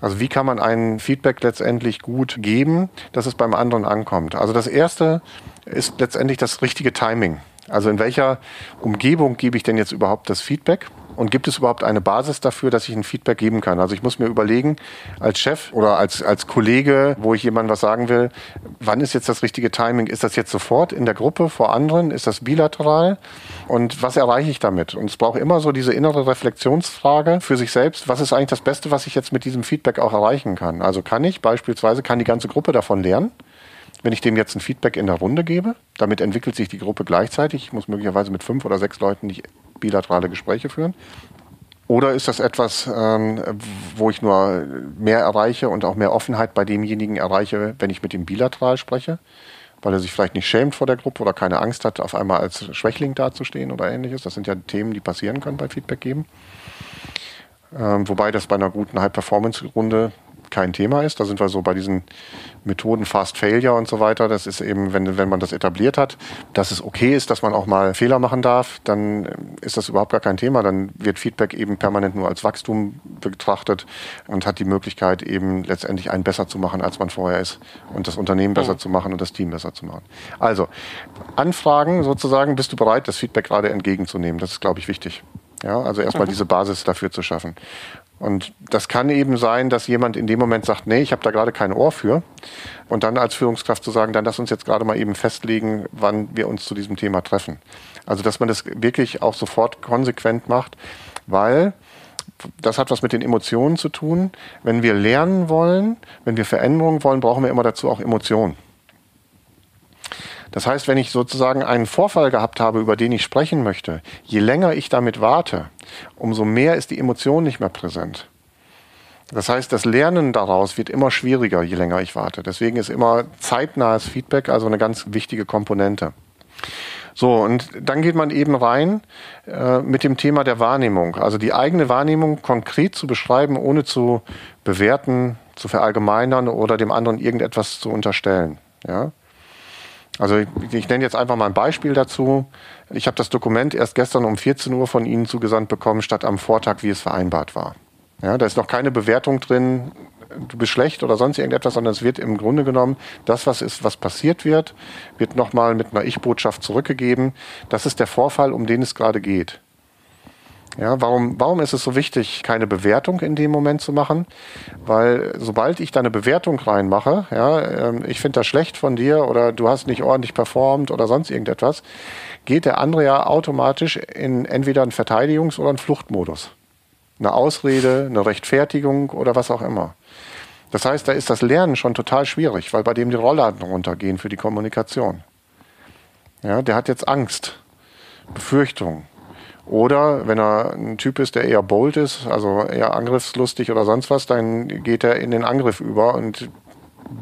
Also wie kann man ein Feedback letztendlich gut geben, dass es beim anderen ankommt? Also das Erste ist letztendlich das richtige Timing. Also in welcher Umgebung gebe ich denn jetzt überhaupt das Feedback? Und gibt es überhaupt eine Basis dafür, dass ich ein Feedback geben kann? Also ich muss mir überlegen, als Chef oder als, als Kollege, wo ich jemandem was sagen will, wann ist jetzt das richtige Timing? Ist das jetzt sofort in der Gruppe vor anderen? Ist das bilateral? Und was erreiche ich damit? Und es braucht immer so diese innere Reflexionsfrage für sich selbst. Was ist eigentlich das Beste, was ich jetzt mit diesem Feedback auch erreichen kann? Also kann ich beispielsweise, kann die ganze Gruppe davon lernen? Wenn ich dem jetzt ein Feedback in der Runde gebe, damit entwickelt sich die Gruppe gleichzeitig. Ich muss möglicherweise mit fünf oder sechs Leuten nicht bilaterale Gespräche führen. Oder ist das etwas, ähm, wo ich nur mehr erreiche und auch mehr Offenheit bei demjenigen erreiche, wenn ich mit ihm bilateral spreche? Weil er sich vielleicht nicht schämt vor der Gruppe oder keine Angst hat, auf einmal als Schwächling dazustehen oder ähnliches. Das sind ja Themen, die passieren können bei Feedback geben. Ähm, wobei das bei einer guten High-Performance-Runde kein Thema ist. Da sind wir so bei diesen Methoden Fast Failure und so weiter. Das ist eben, wenn, wenn man das etabliert hat, dass es okay ist, dass man auch mal Fehler machen darf, dann ist das überhaupt gar kein Thema. Dann wird Feedback eben permanent nur als Wachstum betrachtet und hat die Möglichkeit eben letztendlich einen besser zu machen, als man vorher ist und das Unternehmen besser oh. zu machen und das Team besser zu machen. Also, Anfragen sozusagen, bist du bereit, das Feedback gerade entgegenzunehmen? Das ist, glaube ich, wichtig. Ja, also erstmal mhm. diese Basis dafür zu schaffen. Und das kann eben sein, dass jemand in dem Moment sagt, nee, ich habe da gerade kein Ohr für. Und dann als Führungskraft zu sagen, dann lass uns jetzt gerade mal eben festlegen, wann wir uns zu diesem Thema treffen. Also dass man das wirklich auch sofort konsequent macht, weil das hat was mit den Emotionen zu tun. Wenn wir lernen wollen, wenn wir Veränderungen wollen, brauchen wir immer dazu auch Emotionen. Das heißt, wenn ich sozusagen einen Vorfall gehabt habe, über den ich sprechen möchte, je länger ich damit warte, umso mehr ist die Emotion nicht mehr präsent. Das heißt, das Lernen daraus wird immer schwieriger, je länger ich warte. Deswegen ist immer zeitnahes Feedback also eine ganz wichtige Komponente. So, und dann geht man eben rein äh, mit dem Thema der Wahrnehmung. Also die eigene Wahrnehmung konkret zu beschreiben, ohne zu bewerten, zu verallgemeinern oder dem anderen irgendetwas zu unterstellen. Ja? Also ich, ich nenne jetzt einfach mal ein Beispiel dazu. Ich habe das Dokument erst gestern um 14 Uhr von Ihnen zugesandt bekommen, statt am Vortag, wie es vereinbart war. Ja, da ist noch keine Bewertung drin, du bist schlecht oder sonst irgendetwas, sondern es wird im Grunde genommen, das, was ist, was passiert wird, wird nochmal mit einer Ich-Botschaft zurückgegeben. Das ist der Vorfall, um den es gerade geht. Ja, warum, warum ist es so wichtig, keine Bewertung in dem Moment zu machen? Weil sobald ich da eine Bewertung reinmache, ja, ähm, ich finde das schlecht von dir oder du hast nicht ordentlich performt oder sonst irgendetwas, geht der andere ja automatisch in entweder einen Verteidigungs- oder einen Fluchtmodus. Eine Ausrede, eine Rechtfertigung oder was auch immer. Das heißt, da ist das Lernen schon total schwierig, weil bei dem die Rollladen runtergehen für die Kommunikation. Ja, der hat jetzt Angst, Befürchtung, oder wenn er ein Typ ist, der eher bold ist, also eher angriffslustig oder sonst was, dann geht er in den Angriff über und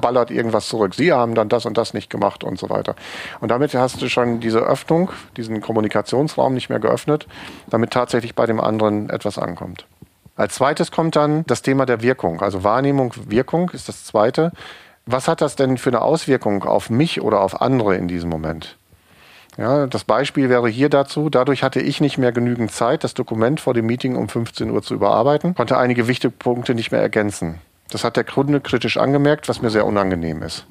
ballert irgendwas zurück. Sie haben dann das und das nicht gemacht und so weiter. Und damit hast du schon diese Öffnung, diesen Kommunikationsraum nicht mehr geöffnet, damit tatsächlich bei dem anderen etwas ankommt. Als zweites kommt dann das Thema der Wirkung. Also Wahrnehmung, Wirkung ist das zweite. Was hat das denn für eine Auswirkung auf mich oder auf andere in diesem Moment? Ja, das Beispiel wäre hier dazu, dadurch hatte ich nicht mehr genügend Zeit, das Dokument vor dem Meeting um 15 Uhr zu überarbeiten, konnte einige wichtige Punkte nicht mehr ergänzen. Das hat der Kunde kritisch angemerkt, was mir sehr unangenehm ist.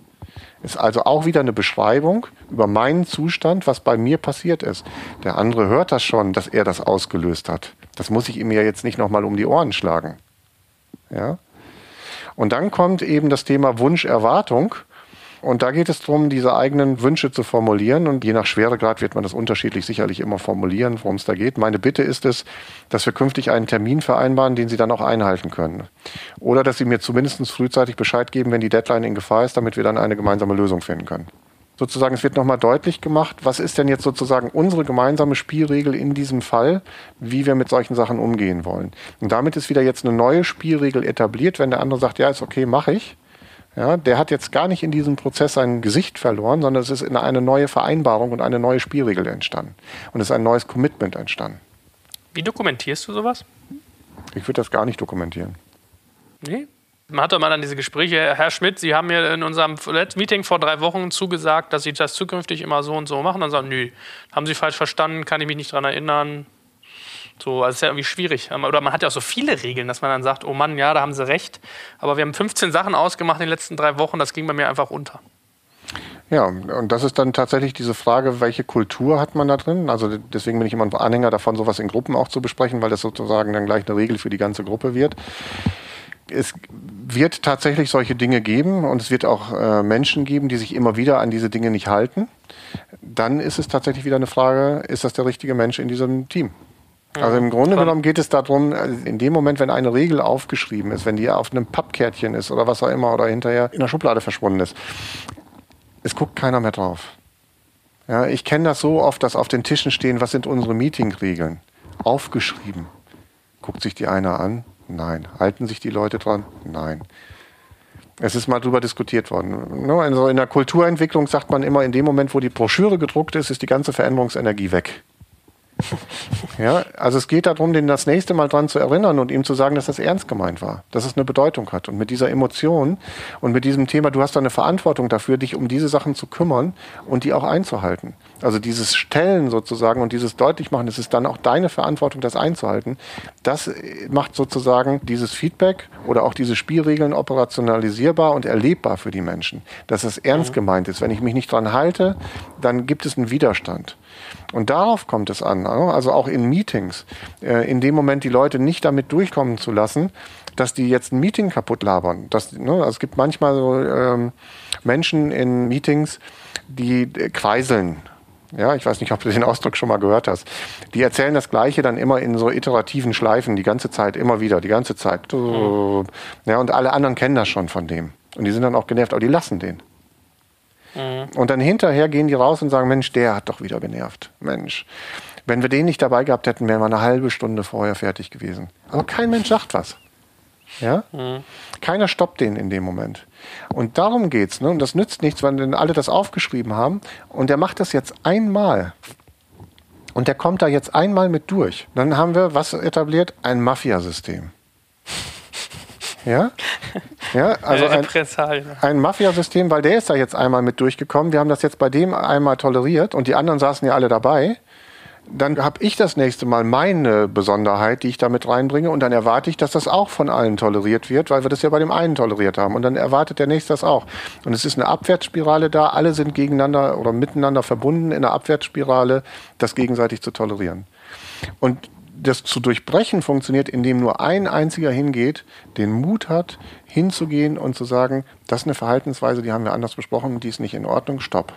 Ist also auch wieder eine Beschreibung über meinen Zustand, was bei mir passiert ist. Der andere hört das schon, dass er das ausgelöst hat. Das muss ich ihm ja jetzt nicht nochmal um die Ohren schlagen. Ja? Und dann kommt eben das Thema Wunsch-Erwartung. Und da geht es darum, diese eigenen Wünsche zu formulieren. Und je nach Schweregrad wird man das unterschiedlich sicherlich immer formulieren, worum es da geht. Meine Bitte ist es, dass wir künftig einen Termin vereinbaren, den Sie dann auch einhalten können. Oder dass Sie mir zumindest frühzeitig Bescheid geben, wenn die Deadline in Gefahr ist, damit wir dann eine gemeinsame Lösung finden können. Sozusagen, es wird nochmal deutlich gemacht, was ist denn jetzt sozusagen unsere gemeinsame Spielregel in diesem Fall, wie wir mit solchen Sachen umgehen wollen. Und damit ist wieder jetzt eine neue Spielregel etabliert, wenn der andere sagt, ja, ist okay, mache ich ja, der hat jetzt gar nicht in diesem Prozess sein Gesicht verloren, sondern es ist in eine neue Vereinbarung und eine neue Spielregel entstanden. Und es ist ein neues Commitment entstanden. Wie dokumentierst du sowas? Ich würde das gar nicht dokumentieren. Nee? Man hat doch mal dann diese Gespräche, Herr Schmidt, Sie haben mir in unserem Meeting vor drei Wochen zugesagt, dass Sie das zukünftig immer so und so machen. Dann sagen, nö, haben Sie falsch verstanden, kann ich mich nicht daran erinnern. So, also ist ja irgendwie schwierig. Oder man hat ja auch so viele Regeln, dass man dann sagt, oh Mann, ja, da haben sie recht. Aber wir haben 15 Sachen ausgemacht in den letzten drei Wochen, das ging bei mir einfach unter. Ja, und das ist dann tatsächlich diese Frage, welche Kultur hat man da drin? Also deswegen bin ich immer ein Anhänger davon, sowas in Gruppen auch zu besprechen, weil das sozusagen dann gleich eine Regel für die ganze Gruppe wird. Es wird tatsächlich solche Dinge geben und es wird auch äh, Menschen geben, die sich immer wieder an diese Dinge nicht halten. Dann ist es tatsächlich wieder eine Frage, ist das der richtige Mensch in diesem Team? Also im Grunde genommen geht es darum, also in dem Moment, wenn eine Regel aufgeschrieben ist, wenn die auf einem Pappkärtchen ist oder was auch immer oder hinterher in der Schublade verschwunden ist, es guckt keiner mehr drauf. Ja, ich kenne das so oft, dass auf den Tischen stehen, was sind unsere Meetingregeln? Aufgeschrieben. Guckt sich die einer an? Nein. Halten sich die Leute dran? Nein. Es ist mal drüber diskutiert worden. Also in der Kulturentwicklung sagt man immer, in dem Moment, wo die Broschüre gedruckt ist, ist die ganze Veränderungsenergie weg. Ja, also es geht darum, den das nächste Mal dran zu erinnern und ihm zu sagen, dass das ernst gemeint war, dass es eine Bedeutung hat. Und mit dieser Emotion und mit diesem Thema, du hast da eine Verantwortung dafür, dich um diese Sachen zu kümmern und die auch einzuhalten. Also dieses Stellen sozusagen und dieses Deutlichmachen, es ist dann auch deine Verantwortung, das einzuhalten. Das macht sozusagen dieses Feedback oder auch diese Spielregeln operationalisierbar und erlebbar für die Menschen. Dass es ernst mhm. gemeint ist. Wenn ich mich nicht dran halte, dann gibt es einen Widerstand. Und darauf kommt es an, ne? also auch in Meetings, äh, in dem Moment die Leute nicht damit durchkommen zu lassen, dass die jetzt ein Meeting kaputt labern. Das, ne, also es gibt manchmal so ähm, Menschen in Meetings, die äh, kreiseln. Ja, ich weiß nicht, ob du den Ausdruck schon mal gehört hast. Die erzählen das Gleiche dann immer in so iterativen Schleifen, die ganze Zeit, immer wieder, die ganze Zeit. Mhm. Ja, und alle anderen kennen das schon von dem. Und die sind dann auch genervt, aber die lassen den. Mhm. Und dann hinterher gehen die raus und sagen, Mensch, der hat doch wieder genervt. Mensch. Wenn wir den nicht dabei gehabt hätten, wären wir eine halbe Stunde vorher fertig gewesen. Aber kein Mensch sagt was. Ja? Mhm. Keiner stoppt den in dem Moment. Und darum geht's. Ne? Und das nützt nichts, wenn alle das aufgeschrieben haben. Und der macht das jetzt einmal. Und der kommt da jetzt einmal mit durch. Dann haben wir was etabliert? Ein Mafiasystem. (laughs) Ja? Ja, also ein, ein Mafiasystem, weil der ist da jetzt einmal mit durchgekommen. Wir haben das jetzt bei dem einmal toleriert und die anderen saßen ja alle dabei. Dann habe ich das nächste Mal meine Besonderheit, die ich da mit reinbringe und dann erwarte ich, dass das auch von allen toleriert wird, weil wir das ja bei dem einen toleriert haben und dann erwartet der nächste das auch. Und es ist eine Abwärtsspirale da, alle sind gegeneinander oder miteinander verbunden in einer Abwärtsspirale, das gegenseitig zu tolerieren. Und das zu durchbrechen funktioniert, indem nur ein einziger hingeht, den Mut hat, hinzugehen und zu sagen, das ist eine Verhaltensweise, die haben wir anders besprochen, die ist nicht in Ordnung, stopp.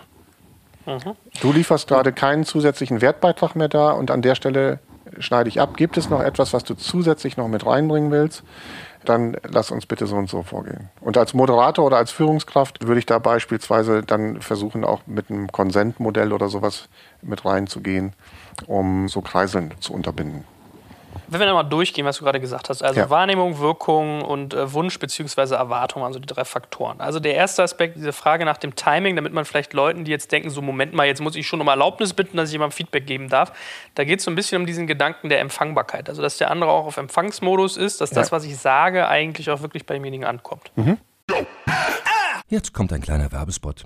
Mhm. Du lieferst gerade keinen zusätzlichen Wertbeitrag mehr da und an der Stelle schneide ich ab. Gibt es noch etwas, was du zusätzlich noch mit reinbringen willst? Dann lass uns bitte so und so vorgehen. Und als Moderator oder als Führungskraft würde ich da beispielsweise dann versuchen, auch mit einem Konsentmodell oder sowas mit reinzugehen, um so Kreiseln zu unterbinden. Wenn wir nochmal durchgehen, was du gerade gesagt hast, also ja. Wahrnehmung, Wirkung und äh, Wunsch bzw. Erwartung, also die drei Faktoren. Also der erste Aspekt, diese Frage nach dem Timing, damit man vielleicht Leuten, die jetzt denken, so Moment mal, jetzt muss ich schon um Erlaubnis bitten, dass ich jemandem Feedback geben darf, da geht es so ein bisschen um diesen Gedanken der Empfangbarkeit. Also dass der andere auch auf Empfangsmodus ist, dass ja. das, was ich sage, eigentlich auch wirklich bei demjenigen ankommt. Mhm. Jetzt kommt ein kleiner Werbespot.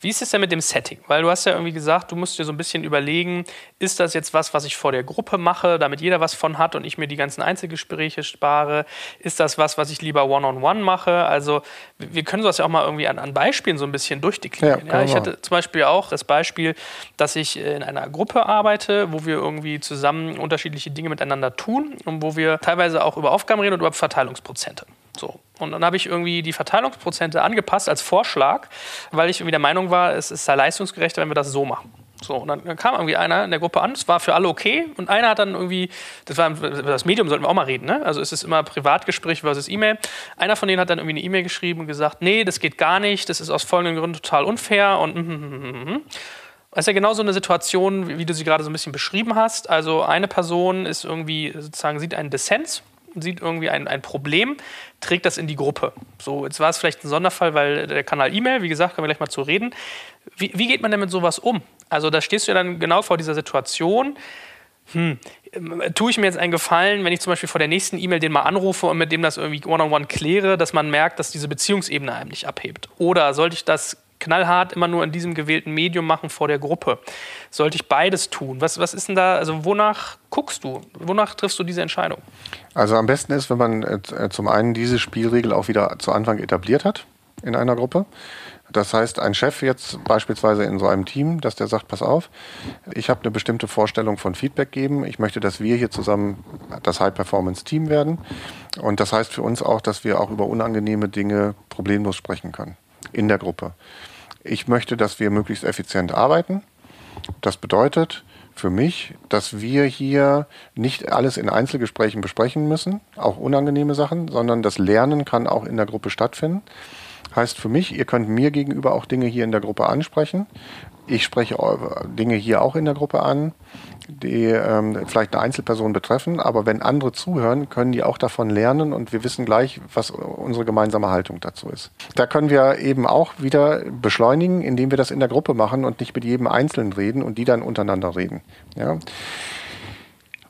Wie ist es denn mit dem Setting? Weil du hast ja irgendwie gesagt, du musst dir so ein bisschen überlegen, ist das jetzt was, was ich vor der Gruppe mache, damit jeder was von hat und ich mir die ganzen Einzelgespräche spare? Ist das was, was ich lieber one-on-one -on -one mache? Also wir können sowas ja auch mal irgendwie an, an Beispielen so ein bisschen durchdeklinieren. Ja, ja, ich hatte zum Beispiel auch das Beispiel, dass ich in einer Gruppe arbeite, wo wir irgendwie zusammen unterschiedliche Dinge miteinander tun und wo wir teilweise auch über Aufgaben reden und über Verteilungsprozente. So. Und dann habe ich irgendwie die Verteilungsprozente angepasst als Vorschlag, weil ich irgendwie der Meinung war, es ist sehr leistungsgerechter, wenn wir das so machen. So, und dann kam irgendwie einer in der Gruppe an, es war für alle okay, und einer hat dann irgendwie, das war das Medium, sollten wir auch mal reden, ne? Also es ist immer Privatgespräch versus E-Mail. Einer von denen hat dann irgendwie eine E-Mail geschrieben und gesagt, nee, das geht gar nicht, das ist aus folgenden Gründen total unfair und mm, mm, mm, das ist ja genau so eine Situation, wie du sie gerade so ein bisschen beschrieben hast. Also eine Person ist irgendwie sozusagen sieht einen Dissens sieht irgendwie ein, ein Problem, trägt das in die Gruppe. So, jetzt war es vielleicht ein Sonderfall, weil der Kanal E-Mail, wie gesagt, können wir gleich mal zu reden. Wie, wie geht man denn mit sowas um? Also da stehst du ja dann genau vor dieser Situation. Hm, tue ich mir jetzt einen Gefallen, wenn ich zum Beispiel vor der nächsten E-Mail den mal anrufe und mit dem das irgendwie one-on-one -on -one kläre, dass man merkt, dass diese Beziehungsebene einem nicht abhebt? Oder sollte ich das knallhart immer nur in diesem gewählten Medium machen vor der Gruppe? Sollte ich beides tun? Was, was ist denn da, also wonach guckst du? Wonach triffst du diese Entscheidung? Also am besten ist, wenn man äh, zum einen diese Spielregel auch wieder zu Anfang etabliert hat in einer Gruppe. Das heißt, ein Chef jetzt beispielsweise in so einem Team, dass der sagt, pass auf, ich habe eine bestimmte Vorstellung von Feedback geben. Ich möchte, dass wir hier zusammen das High-Performance-Team werden. Und das heißt für uns auch, dass wir auch über unangenehme Dinge problemlos sprechen können in der Gruppe. Ich möchte, dass wir möglichst effizient arbeiten. Das bedeutet für mich, dass wir hier nicht alles in Einzelgesprächen besprechen müssen, auch unangenehme Sachen, sondern das Lernen kann auch in der Gruppe stattfinden. Heißt für mich, ihr könnt mir gegenüber auch Dinge hier in der Gruppe ansprechen. Ich spreche Dinge hier auch in der Gruppe an die ähm, vielleicht eine Einzelperson betreffen, aber wenn andere zuhören, können die auch davon lernen und wir wissen gleich, was unsere gemeinsame Haltung dazu ist. Da können wir eben auch wieder beschleunigen, indem wir das in der Gruppe machen und nicht mit jedem Einzelnen reden und die dann untereinander reden. Ja.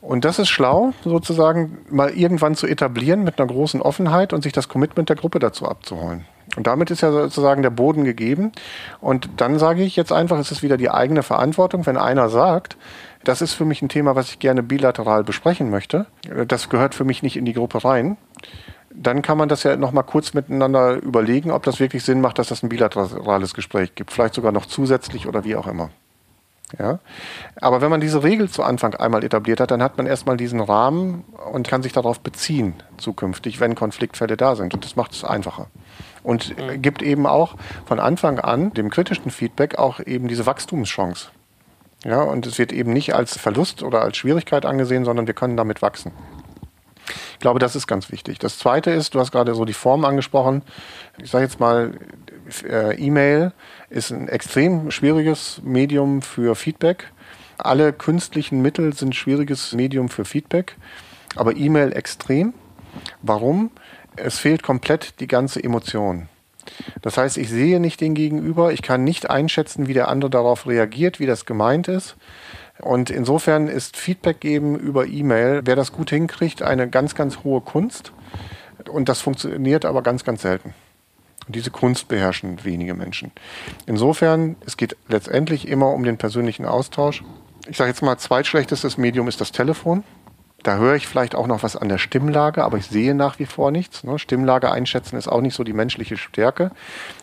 Und das ist schlau, sozusagen mal irgendwann zu etablieren mit einer großen Offenheit und sich das Commitment der Gruppe dazu abzuholen. Und damit ist ja sozusagen der Boden gegeben. Und dann sage ich jetzt einfach, es ist wieder die eigene Verantwortung, wenn einer sagt, das ist für mich ein Thema, was ich gerne bilateral besprechen möchte. Das gehört für mich nicht in die Gruppe rein. Dann kann man das ja nochmal kurz miteinander überlegen, ob das wirklich Sinn macht, dass das ein bilaterales Gespräch gibt. Vielleicht sogar noch zusätzlich oder wie auch immer. Ja? Aber wenn man diese Regel zu Anfang einmal etabliert hat, dann hat man erstmal diesen Rahmen und kann sich darauf beziehen zukünftig, wenn Konfliktfälle da sind. Und das macht es einfacher. Und mhm. gibt eben auch von Anfang an dem kritischen Feedback auch eben diese Wachstumschance. Ja, und es wird eben nicht als Verlust oder als Schwierigkeit angesehen, sondern wir können damit wachsen. Ich glaube, das ist ganz wichtig. Das Zweite ist, du hast gerade so die Form angesprochen. Ich sage jetzt mal, äh, E-Mail ist ein extrem schwieriges Medium für Feedback. Alle künstlichen Mittel sind ein schwieriges Medium für Feedback, aber E-Mail extrem. Warum? Es fehlt komplett die ganze Emotion. Das heißt, ich sehe nicht den Gegenüber, ich kann nicht einschätzen, wie der andere darauf reagiert, wie das gemeint ist. Und insofern ist Feedback geben über E-Mail, wer das gut hinkriegt, eine ganz, ganz hohe Kunst. Und das funktioniert aber ganz, ganz selten. Und diese Kunst beherrschen wenige Menschen. Insofern, es geht letztendlich immer um den persönlichen Austausch. Ich sage jetzt mal, zweitschlechtestes Medium ist das Telefon. Da höre ich vielleicht auch noch was an der Stimmlage, aber ich sehe nach wie vor nichts. Ne? Stimmlage einschätzen ist auch nicht so die menschliche Stärke.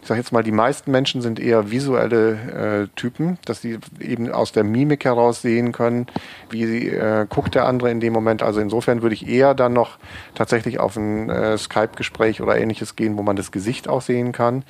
Ich sage jetzt mal, die meisten Menschen sind eher visuelle äh, Typen, dass sie eben aus der Mimik heraus sehen können, wie äh, guckt der andere in dem Moment. Also insofern würde ich eher dann noch tatsächlich auf ein äh, Skype-Gespräch oder ähnliches gehen, wo man das Gesicht auch sehen kann.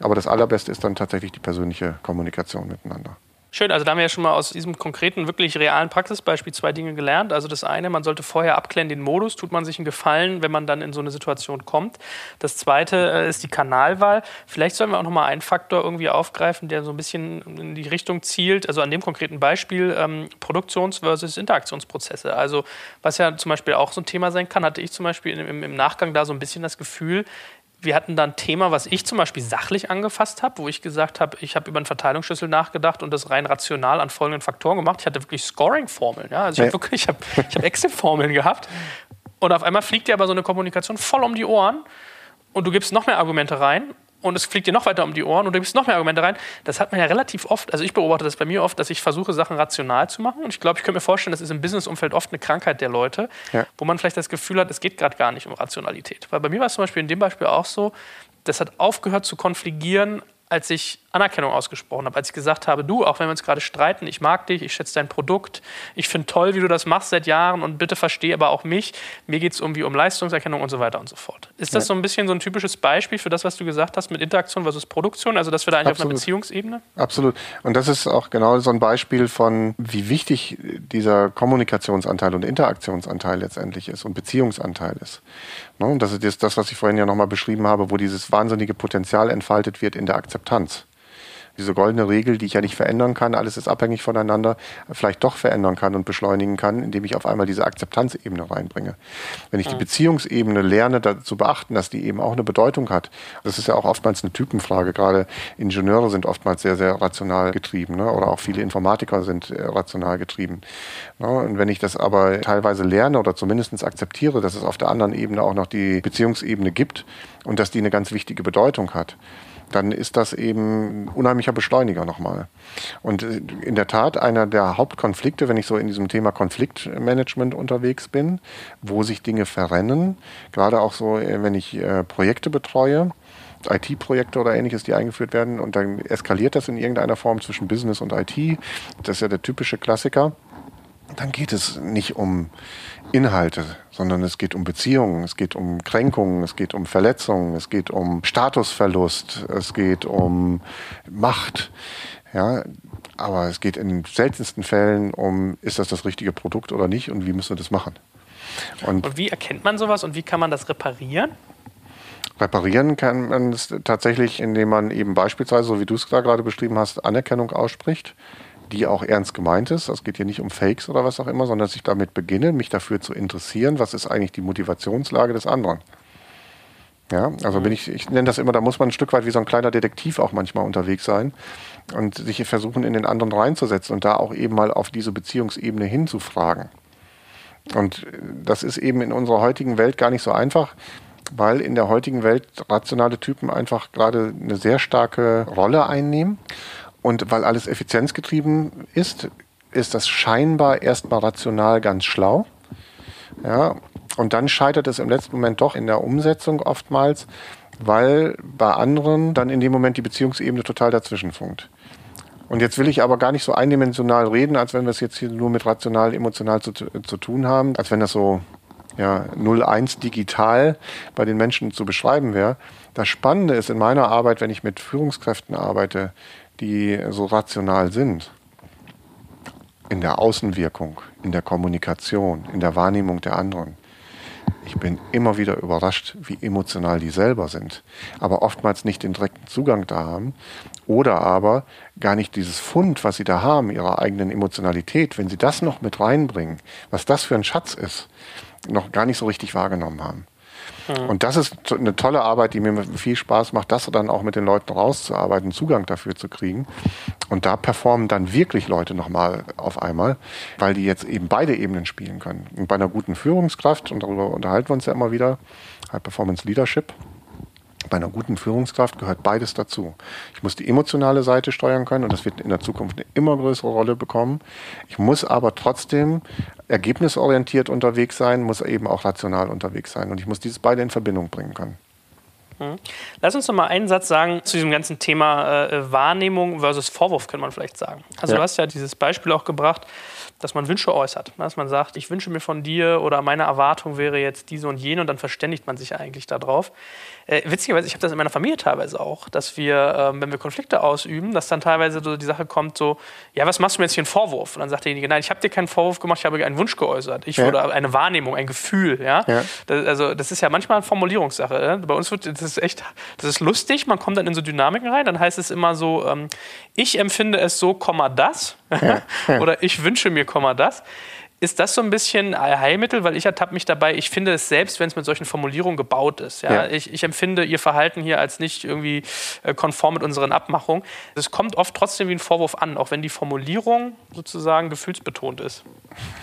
Aber das Allerbeste ist dann tatsächlich die persönliche Kommunikation miteinander. Schön, also da haben wir ja schon mal aus diesem konkreten, wirklich realen Praxisbeispiel zwei Dinge gelernt. Also das eine, man sollte vorher abklären den Modus, tut man sich einen Gefallen, wenn man dann in so eine Situation kommt. Das zweite äh, ist die Kanalwahl. Vielleicht sollen wir auch noch mal einen Faktor irgendwie aufgreifen, der so ein bisschen in die Richtung zielt. Also an dem konkreten Beispiel ähm, Produktions- versus Interaktionsprozesse. Also was ja zum Beispiel auch so ein Thema sein kann, hatte ich zum Beispiel im, im Nachgang da so ein bisschen das Gefühl, wir hatten da ein Thema, was ich zum Beispiel sachlich angefasst habe, wo ich gesagt habe, ich habe über einen Verteilungsschlüssel nachgedacht und das rein rational an folgenden Faktoren gemacht. Ich hatte wirklich Scoring-Formeln. Ja? Also ich habe wirklich, ich habe hab Excel-Formeln gehabt. Und auf einmal fliegt dir aber so eine Kommunikation voll um die Ohren und du gibst noch mehr Argumente rein und es fliegt dir noch weiter um die Ohren und du gibst noch mehr Argumente rein. Das hat man ja relativ oft, also ich beobachte das bei mir oft, dass ich versuche, Sachen rational zu machen. Und ich glaube, ich könnte mir vorstellen, das ist im Businessumfeld oft eine Krankheit der Leute, ja. wo man vielleicht das Gefühl hat, es geht gerade gar nicht um Rationalität. Weil bei mir war es zum Beispiel in dem Beispiel auch so, das hat aufgehört zu konfligieren, als ich Anerkennung ausgesprochen habe, als ich gesagt habe, du, auch wenn wir uns gerade streiten, ich mag dich, ich schätze dein Produkt, ich finde toll, wie du das machst seit Jahren und bitte verstehe aber auch mich, mir geht es irgendwie um Leistungserkennung und so weiter und so fort. Ist das ja. so ein bisschen so ein typisches Beispiel für das, was du gesagt hast mit Interaktion versus Produktion, also dass wir da eigentlich Absolut. auf einer Beziehungsebene? Absolut. Und das ist auch genau so ein Beispiel von, wie wichtig dieser Kommunikationsanteil und Interaktionsanteil letztendlich ist und Beziehungsanteil ist. Ne? Und das ist das, was ich vorhin ja nochmal beschrieben habe, wo dieses wahnsinnige Potenzial entfaltet wird in der Akzeptanz diese goldene Regel, die ich ja nicht verändern kann, alles ist abhängig voneinander, vielleicht doch verändern kann und beschleunigen kann, indem ich auf einmal diese Akzeptanzebene reinbringe. Wenn ich die Beziehungsebene lerne, zu beachten, dass die eben auch eine Bedeutung hat. Das ist ja auch oftmals eine Typenfrage. Gerade Ingenieure sind oftmals sehr, sehr rational getrieben ne? oder auch viele Informatiker sind äh, rational getrieben. Ne? Und wenn ich das aber teilweise lerne oder zumindest akzeptiere, dass es auf der anderen Ebene auch noch die Beziehungsebene gibt und dass die eine ganz wichtige Bedeutung hat, dann ist das eben ein unheimlicher Beschleuniger nochmal. Und äh, in der Tat einer der Hauptkonflikte, wenn ich so in diesem Thema Konfliktmanagement unterwegs bin, wo sich Dinge verrennen, gerade auch so, äh, wenn ich äh, Projekte betreue, IT-Projekte oder ähnliches, die eingeführt werden und dann eskaliert das in irgendeiner Form zwischen Business und IT. Das ist ja der typische Klassiker. Dann geht es nicht um Inhalte, sondern es geht um Beziehungen, es geht um Kränkungen, es geht um Verletzungen, es geht um Statusverlust, es geht um Macht. Ja, aber es geht in den seltensten Fällen um, ist das das richtige Produkt oder nicht und wie müssen wir das machen. Und, und wie erkennt man sowas und wie kann man das reparieren? Reparieren kann man es tatsächlich, indem man eben beispielsweise, so wie du es gerade beschrieben hast, Anerkennung ausspricht die auch ernst gemeint ist. Es geht hier nicht um Fakes oder was auch immer, sondern dass ich damit beginne, mich dafür zu interessieren, was ist eigentlich die Motivationslage des anderen. Ja, also mhm. bin ich, ich nenne das immer, da muss man ein Stück weit wie so ein kleiner Detektiv auch manchmal unterwegs sein und sich versuchen, in den anderen reinzusetzen und da auch eben mal auf diese Beziehungsebene hinzufragen. Und das ist eben in unserer heutigen Welt gar nicht so einfach, weil in der heutigen Welt rationale Typen einfach gerade eine sehr starke Rolle einnehmen und weil alles effizienzgetrieben ist, ist das scheinbar erstmal rational ganz schlau. Ja, und dann scheitert es im letzten Moment doch in der Umsetzung oftmals, weil bei anderen dann in dem Moment die Beziehungsebene total dazwischen funkt. Und jetzt will ich aber gar nicht so eindimensional reden, als wenn wir es jetzt hier nur mit rational, emotional zu, zu tun haben, als wenn das so ja, 0-1 digital bei den Menschen zu beschreiben wäre. Das Spannende ist in meiner Arbeit, wenn ich mit Führungskräften arbeite, die so rational sind, in der Außenwirkung, in der Kommunikation, in der Wahrnehmung der anderen. Ich bin immer wieder überrascht, wie emotional die selber sind, aber oftmals nicht den direkten Zugang da haben oder aber gar nicht dieses Fund, was sie da haben, ihrer eigenen Emotionalität, wenn sie das noch mit reinbringen, was das für ein Schatz ist, noch gar nicht so richtig wahrgenommen haben. Mhm. Und das ist eine tolle Arbeit, die mir viel Spaß macht, das dann auch mit den Leuten rauszuarbeiten, Zugang dafür zu kriegen. Und da performen dann wirklich Leute nochmal auf einmal, weil die jetzt eben beide Ebenen spielen können. Und bei einer guten Führungskraft, und darüber unterhalten wir uns ja immer wieder, High Performance Leadership, bei einer guten Führungskraft gehört beides dazu. Ich muss die emotionale Seite steuern können und das wird in der Zukunft eine immer größere Rolle bekommen. Ich muss aber trotzdem ergebnisorientiert unterwegs sein, muss eben auch rational unterwegs sein und ich muss dieses beide in Verbindung bringen können. Mhm. Lass uns noch mal einen Satz sagen zu diesem ganzen Thema äh, Wahrnehmung versus Vorwurf, könnte man vielleicht sagen. Also ja. du hast ja dieses Beispiel auch gebracht, dass man Wünsche äußert. Dass man sagt, ich wünsche mir von dir oder meine Erwartung wäre jetzt diese und jene und dann verständigt man sich eigentlich darauf. Äh, witzigerweise, ich habe das in meiner Familie teilweise auch, dass wir, ähm, wenn wir Konflikte ausüben, dass dann teilweise so die Sache kommt so, ja, was machst du mir jetzt hier einen Vorwurf? Und dann sagt derjenige, nein, ich habe dir keinen Vorwurf gemacht, ich habe einen Wunsch geäußert. Ich ja. oder eine Wahrnehmung, ein Gefühl, ja. ja. Das, also das ist ja manchmal eine Formulierungssache. Ja? Bei uns wird das ist echt, das ist lustig, man kommt dann in so Dynamiken rein, dann heißt es immer so, ähm, ich empfinde es so, Komma das. (laughs) oder ich wünsche mir, Komma das. Ist das so ein bisschen Heilmittel? Weil ich ertappe mich dabei, ich finde es selbst, wenn es mit solchen Formulierungen gebaut ist. Ja? ja. Ich, ich, empfinde Ihr Verhalten hier als nicht irgendwie äh, konform mit unseren Abmachungen. Es kommt oft trotzdem wie ein Vorwurf an, auch wenn die Formulierung sozusagen gefühlsbetont ist.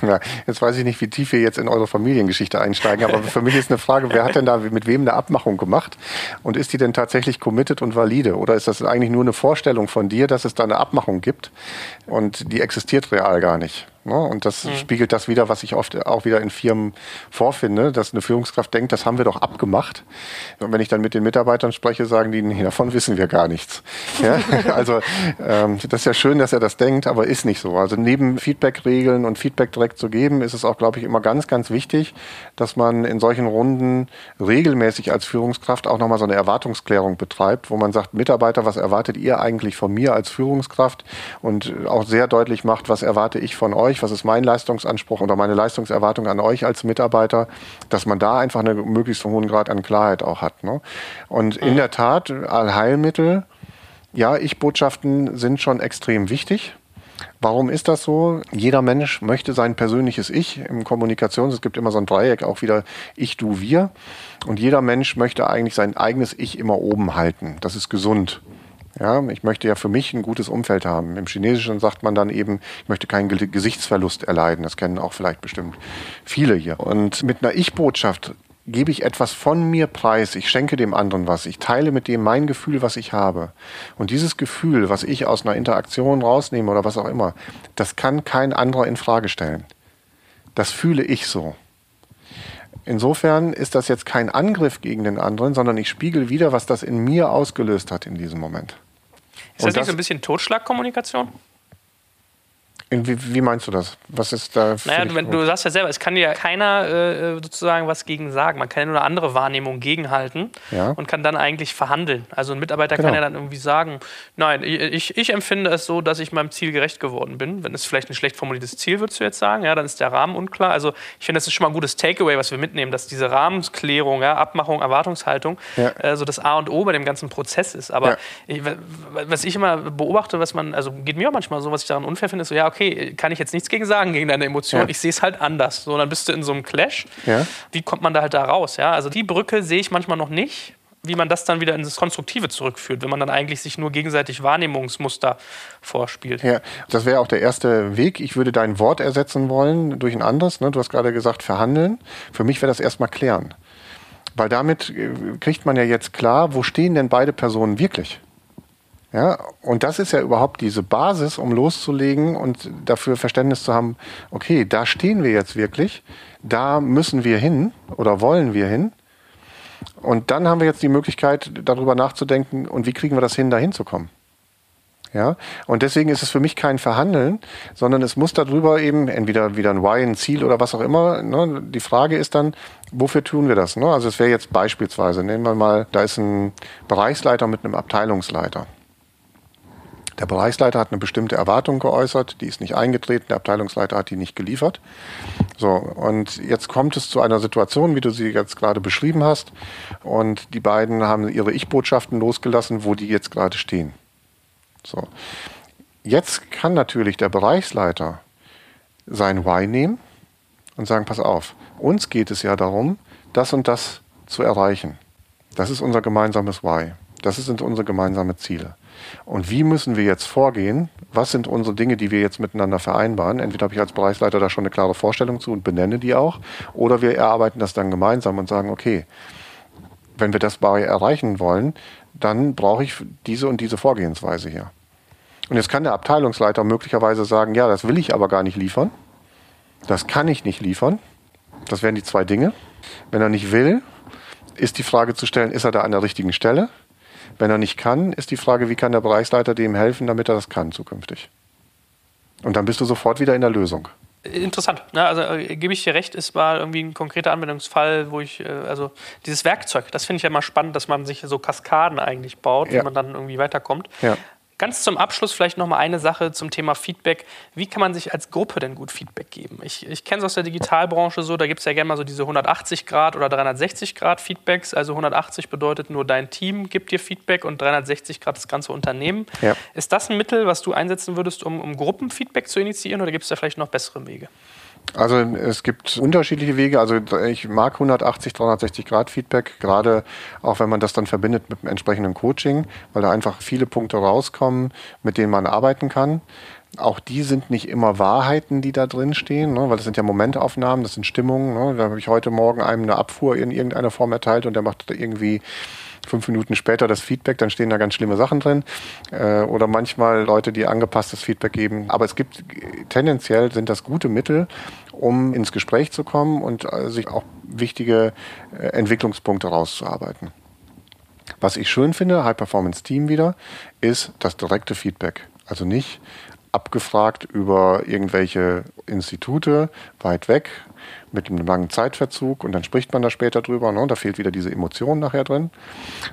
Ja, jetzt weiß ich nicht, wie tief wir jetzt in eure Familiengeschichte einsteigen, aber für mich ist eine Frage, wer hat denn da mit wem eine Abmachung gemacht und ist die denn tatsächlich committed und valide oder ist das eigentlich nur eine Vorstellung von dir, dass es da eine Abmachung gibt und die existiert real gar nicht? Ne? Und das mhm. spiegelt das wieder, was ich oft auch wieder in Firmen vorfinde, dass eine Führungskraft denkt, das haben wir doch abgemacht. Und wenn ich dann mit den Mitarbeitern spreche, sagen die, nee, davon wissen wir gar nichts. (laughs) Ja? Also ähm, das ist ja schön, dass er das denkt, aber ist nicht so. Also neben Feedback-Regeln und Feedback direkt zu geben, ist es auch, glaube ich, immer ganz, ganz wichtig, dass man in solchen Runden regelmäßig als Führungskraft auch nochmal so eine Erwartungsklärung betreibt, wo man sagt, Mitarbeiter, was erwartet ihr eigentlich von mir als Führungskraft? Und auch sehr deutlich macht, was erwarte ich von euch? Euch, was ist mein Leistungsanspruch oder meine Leistungserwartung an euch als Mitarbeiter, dass man da einfach einen möglichst hohen Grad an Klarheit auch hat. Ne? Und in mhm. der Tat, Allheilmittel, ja, Ich-Botschaften sind schon extrem wichtig. Warum ist das so? Jeder Mensch möchte sein persönliches Ich im Kommunikations. Es gibt immer so ein Dreieck, auch wieder Ich, Du, Wir. Und jeder Mensch möchte eigentlich sein eigenes Ich immer oben halten. Das ist gesund. Ja, ich möchte ja für mich ein gutes Umfeld haben. Im Chinesischen sagt man dann eben, ich möchte keinen Gesichtsverlust erleiden. Das kennen auch vielleicht bestimmt viele hier. Und mit einer Ich-Botschaft gebe ich etwas von mir preis, ich schenke dem anderen was, ich teile mit dem mein Gefühl, was ich habe. Und dieses Gefühl, was ich aus einer Interaktion rausnehme oder was auch immer, das kann kein anderer in Frage stellen. Das fühle ich so. Insofern ist das jetzt kein Angriff gegen den anderen, sondern ich spiegel wieder, was das in mir ausgelöst hat in diesem Moment. Ist das, das nicht so ein bisschen Totschlagkommunikation? Wie, wie, meinst du das? Was ist da? Naja, du, du sagst ja selber, es kann ja keiner äh, sozusagen was gegen sagen. Man kann ja nur eine andere Wahrnehmung gegenhalten ja. und kann dann eigentlich verhandeln. Also ein Mitarbeiter genau. kann ja dann irgendwie sagen, nein, ich, ich empfinde es so, dass ich meinem Ziel gerecht geworden bin. Wenn es vielleicht ein schlecht formuliertes Ziel, würdest du jetzt sagen, ja, dann ist der Rahmen unklar. Also ich finde, das ist schon mal ein gutes Takeaway, was wir mitnehmen, dass diese Rahmenklärung, ja, Abmachung, Erwartungshaltung ja. äh, so das A und O bei dem ganzen Prozess ist. Aber ich, was ich immer beobachte, was man, also geht mir auch manchmal so, was ich daran unfair finde, ist so, ja, okay, okay, kann ich jetzt nichts gegen sagen, gegen deine Emotionen. Ja. Ich sehe es halt anders. So, dann bist du in so einem Clash. Ja. Wie kommt man da halt da raus? Ja? Also die Brücke sehe ich manchmal noch nicht, wie man das dann wieder ins Konstruktive zurückführt, wenn man dann eigentlich sich nur gegenseitig Wahrnehmungsmuster vorspielt. Ja, das wäre auch der erste Weg. Ich würde dein Wort ersetzen wollen durch ein anderes. Ne? Du hast gerade gesagt, verhandeln. Für mich wäre das erstmal klären. Weil damit äh, kriegt man ja jetzt klar, wo stehen denn beide Personen wirklich? Ja, und das ist ja überhaupt diese Basis, um loszulegen und dafür Verständnis zu haben, okay, da stehen wir jetzt wirklich, da müssen wir hin oder wollen wir hin. Und dann haben wir jetzt die Möglichkeit, darüber nachzudenken, und wie kriegen wir das hin, da hinzukommen. Ja, und deswegen ist es für mich kein Verhandeln, sondern es muss darüber eben entweder wieder ein Why, ein Ziel oder was auch immer. Ne? Die Frage ist dann, wofür tun wir das? Ne? Also es wäre jetzt beispielsweise, nehmen wir mal, da ist ein Bereichsleiter mit einem Abteilungsleiter. Der Bereichsleiter hat eine bestimmte Erwartung geäußert, die ist nicht eingetreten, der Abteilungsleiter hat die nicht geliefert. So, und jetzt kommt es zu einer Situation, wie du sie jetzt gerade beschrieben hast, und die beiden haben ihre Ich-Botschaften losgelassen, wo die jetzt gerade stehen. So. Jetzt kann natürlich der Bereichsleiter sein Why nehmen und sagen, pass auf, uns geht es ja darum, das und das zu erreichen. Das ist unser gemeinsames Why. Das sind unsere gemeinsamen Ziele. Und wie müssen wir jetzt vorgehen? Was sind unsere Dinge, die wir jetzt miteinander vereinbaren? Entweder habe ich als Bereichsleiter da schon eine klare Vorstellung zu und benenne die auch, oder wir erarbeiten das dann gemeinsam und sagen, okay, wenn wir das bei erreichen wollen, dann brauche ich diese und diese Vorgehensweise hier. Und jetzt kann der Abteilungsleiter möglicherweise sagen, ja, das will ich aber gar nicht liefern. Das kann ich nicht liefern. Das wären die zwei Dinge. Wenn er nicht will, ist die Frage zu stellen, ist er da an der richtigen Stelle? Wenn er nicht kann, ist die Frage, wie kann der Bereichsleiter dem helfen, damit er das kann zukünftig. Und dann bist du sofort wieder in der Lösung. Interessant. Ja, also äh, gebe ich dir recht, es war irgendwie ein konkreter Anwendungsfall, wo ich, äh, also dieses Werkzeug, das finde ich ja immer spannend, dass man sich so Kaskaden eigentlich baut, ja. wie man dann irgendwie weiterkommt. Ja. Ganz zum Abschluss vielleicht noch mal eine Sache zum Thema Feedback. Wie kann man sich als Gruppe denn gut Feedback geben? Ich, ich kenne es aus der Digitalbranche so, da gibt es ja gerne mal so diese 180 Grad oder 360 Grad Feedbacks. Also 180 bedeutet nur dein Team gibt dir Feedback und 360 Grad das ganze Unternehmen. Ja. Ist das ein Mittel, was du einsetzen würdest, um, um Gruppenfeedback zu initiieren oder gibt es da vielleicht noch bessere Wege? Also es gibt unterschiedliche Wege. Also ich mag 180, 360 Grad Feedback, gerade auch wenn man das dann verbindet mit einem entsprechenden Coaching, weil da einfach viele Punkte rauskommen, mit denen man arbeiten kann. Auch die sind nicht immer Wahrheiten, die da drin stehen, ne? weil das sind ja Momentaufnahmen, das sind Stimmungen. Ne? Da habe ich heute Morgen einem eine Abfuhr in irgendeiner Form erteilt und der macht irgendwie fünf Minuten später das Feedback, dann stehen da ganz schlimme Sachen drin. Äh, oder manchmal Leute, die angepasstes Feedback geben. Aber es gibt tendenziell sind das gute Mittel, um ins Gespräch zu kommen und äh, sich auch wichtige äh, Entwicklungspunkte rauszuarbeiten. Was ich schön finde, High Performance Team wieder, ist das direkte Feedback. Also nicht abgefragt über irgendwelche Institute weit weg mit einem langen Zeitverzug und dann spricht man da später drüber. Ne? Da fehlt wieder diese Emotion nachher drin,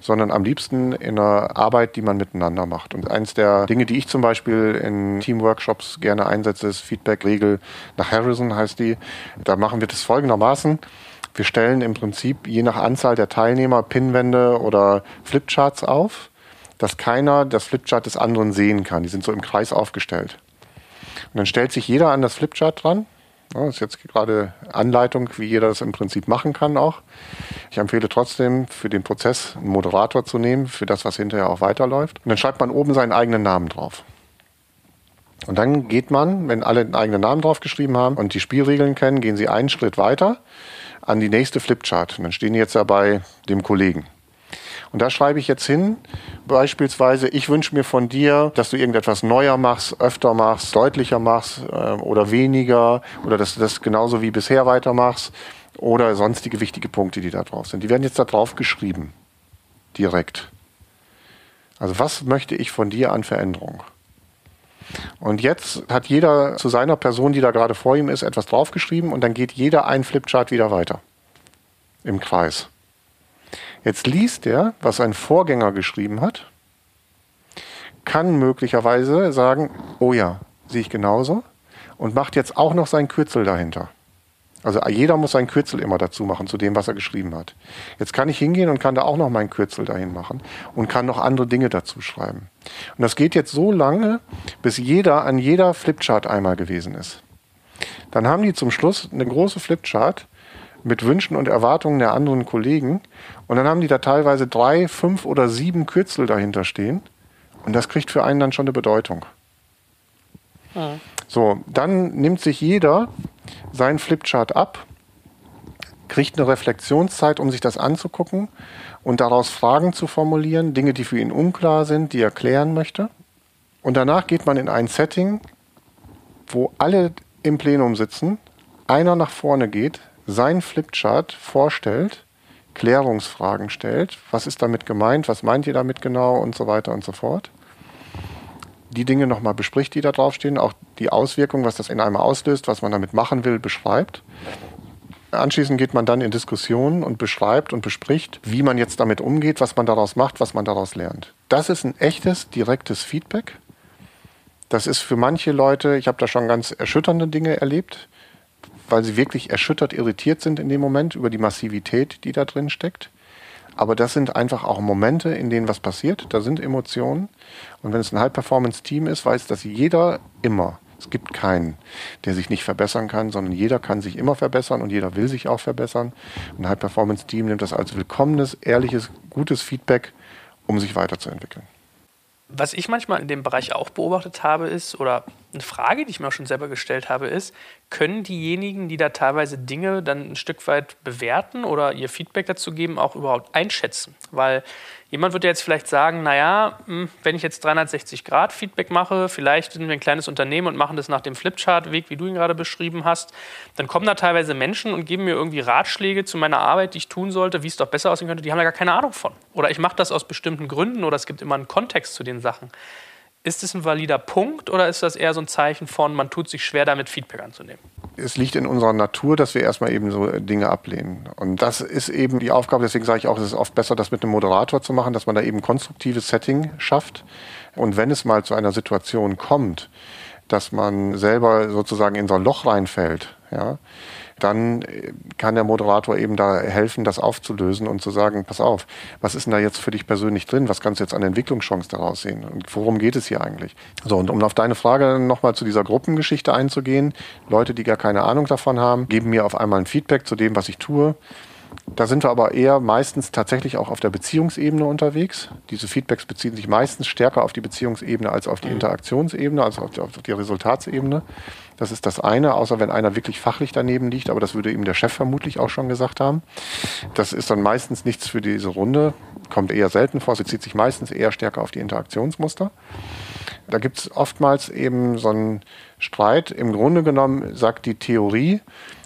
sondern am liebsten in einer Arbeit, die man miteinander macht. Und eins der Dinge, die ich zum Beispiel in Teamworkshops gerne einsetze, ist Feedback-Regel nach Harrison heißt die. Da machen wir das folgendermaßen. Wir stellen im Prinzip je nach Anzahl der Teilnehmer Pinwände oder Flipcharts auf, dass keiner das Flipchart des anderen sehen kann. Die sind so im Kreis aufgestellt. Und dann stellt sich jeder an das Flipchart dran. Das ist jetzt gerade Anleitung, wie jeder das im Prinzip machen kann auch. Ich empfehle trotzdem, für den Prozess einen Moderator zu nehmen, für das, was hinterher auch weiterläuft. Und dann schreibt man oben seinen eigenen Namen drauf. Und dann geht man, wenn alle einen eigenen Namen draufgeschrieben haben und die Spielregeln kennen, gehen sie einen Schritt weiter an die nächste Flipchart. Und dann stehen die jetzt ja bei dem Kollegen. Und da schreibe ich jetzt hin, beispielsweise, ich wünsche mir von dir, dass du irgendetwas neuer machst, öfter machst, deutlicher machst äh, oder weniger oder dass du das genauso wie bisher weitermachst oder sonstige wichtige Punkte, die da drauf sind. Die werden jetzt da drauf geschrieben. Direkt. Also was möchte ich von dir an Veränderung? Und jetzt hat jeder zu seiner Person, die da gerade vor ihm ist, etwas draufgeschrieben und dann geht jeder ein Flipchart wieder weiter. Im Kreis. Jetzt liest er, was ein Vorgänger geschrieben hat, kann möglicherweise sagen, oh ja, sehe ich genauso und macht jetzt auch noch sein Kürzel dahinter. Also jeder muss sein Kürzel immer dazu machen zu dem, was er geschrieben hat. Jetzt kann ich hingehen und kann da auch noch mein Kürzel dahin machen und kann noch andere Dinge dazu schreiben. Und das geht jetzt so lange, bis jeder an jeder Flipchart einmal gewesen ist. Dann haben die zum Schluss eine große Flipchart mit Wünschen und Erwartungen der anderen Kollegen. Und dann haben die da teilweise drei, fünf oder sieben Kürzel dahinter stehen. Und das kriegt für einen dann schon eine Bedeutung. Mhm. So, dann nimmt sich jeder seinen Flipchart ab, kriegt eine Reflexionszeit, um sich das anzugucken und daraus Fragen zu formulieren, Dinge, die für ihn unklar sind, die er klären möchte. Und danach geht man in ein Setting, wo alle im Plenum sitzen, einer nach vorne geht, sein Flipchart vorstellt, Klärungsfragen stellt, was ist damit gemeint, was meint ihr damit genau und so weiter und so fort die Dinge nochmal bespricht, die da draufstehen, auch die Auswirkungen, was das in einem auslöst, was man damit machen will, beschreibt. Anschließend geht man dann in Diskussionen und beschreibt und bespricht, wie man jetzt damit umgeht, was man daraus macht, was man daraus lernt. Das ist ein echtes, direktes Feedback. Das ist für manche Leute, ich habe da schon ganz erschütternde Dinge erlebt, weil sie wirklich erschüttert, irritiert sind in dem Moment über die Massivität, die da drin steckt. Aber das sind einfach auch Momente, in denen was passiert. Da sind Emotionen. Und wenn es ein High-Performance-Team ist, weiß das jeder immer. Es gibt keinen, der sich nicht verbessern kann, sondern jeder kann sich immer verbessern und jeder will sich auch verbessern. Ein High-Performance-Team nimmt das als willkommenes, ehrliches, gutes Feedback, um sich weiterzuentwickeln. Was ich manchmal in dem Bereich auch beobachtet habe, ist, oder eine Frage, die ich mir auch schon selber gestellt habe, ist, können diejenigen, die da teilweise Dinge dann ein Stück weit bewerten oder ihr Feedback dazu geben, auch überhaupt einschätzen? Weil jemand würde jetzt vielleicht sagen, naja, hm, wenn ich jetzt 360 Grad Feedback mache, vielleicht sind wir ein kleines Unternehmen und machen das nach dem Flipchart-Weg, wie du ihn gerade beschrieben hast, dann kommen da teilweise Menschen und geben mir irgendwie Ratschläge zu meiner Arbeit, die ich tun sollte, wie es doch besser aussehen könnte, die haben da gar keine Ahnung von. Oder ich mache das aus bestimmten Gründen oder es gibt immer einen Kontext zu den Sachen. Ist es ein valider Punkt oder ist das eher so ein Zeichen von, man tut sich schwer damit, Feedback anzunehmen? Es liegt in unserer Natur, dass wir erstmal eben so Dinge ablehnen. Und das ist eben die Aufgabe, deswegen sage ich auch, es ist oft besser, das mit einem Moderator zu machen, dass man da eben konstruktives Setting schafft. Und wenn es mal zu einer Situation kommt, dass man selber sozusagen in so ein Loch reinfällt, ja, dann äh, kann der Moderator eben da helfen, das aufzulösen und zu sagen, pass auf, was ist denn da jetzt für dich persönlich drin? Was kannst du jetzt an Entwicklungschance daraus sehen? Und worum geht es hier eigentlich? So, und um auf deine Frage nochmal zu dieser Gruppengeschichte einzugehen, Leute, die gar keine Ahnung davon haben, geben mir auf einmal ein Feedback zu dem, was ich tue. Da sind wir aber eher meistens tatsächlich auch auf der Beziehungsebene unterwegs. Diese Feedbacks beziehen sich meistens stärker auf die Beziehungsebene als auf die mhm. Interaktionsebene, also auf die, auf die Resultatsebene. Das ist das eine, außer wenn einer wirklich fachlich daneben liegt, aber das würde ihm der Chef vermutlich auch schon gesagt haben. Das ist dann meistens nichts für diese Runde, kommt eher selten vor, sie zieht sich meistens eher stärker auf die Interaktionsmuster. Da gibt es oftmals eben so einen Streit. Im Grunde genommen sagt die Theorie,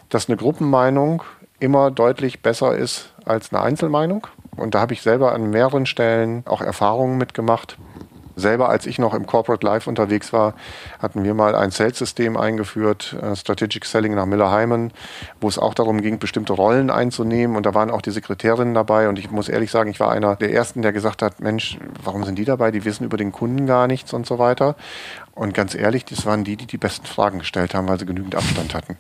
dass eine Gruppenmeinung immer deutlich besser ist als eine Einzelmeinung. Und da habe ich selber an mehreren Stellen auch Erfahrungen mitgemacht. Selber, als ich noch im Corporate Life unterwegs war, hatten wir mal ein Sales-System eingeführt, äh, Strategic Selling nach Miller Hyman, wo es auch darum ging, bestimmte Rollen einzunehmen. Und da waren auch die Sekretärinnen dabei. Und ich muss ehrlich sagen, ich war einer der Ersten, der gesagt hat, Mensch, warum sind die dabei? Die wissen über den Kunden gar nichts und so weiter. Und ganz ehrlich, das waren die, die die besten Fragen gestellt haben, weil sie genügend Abstand hatten.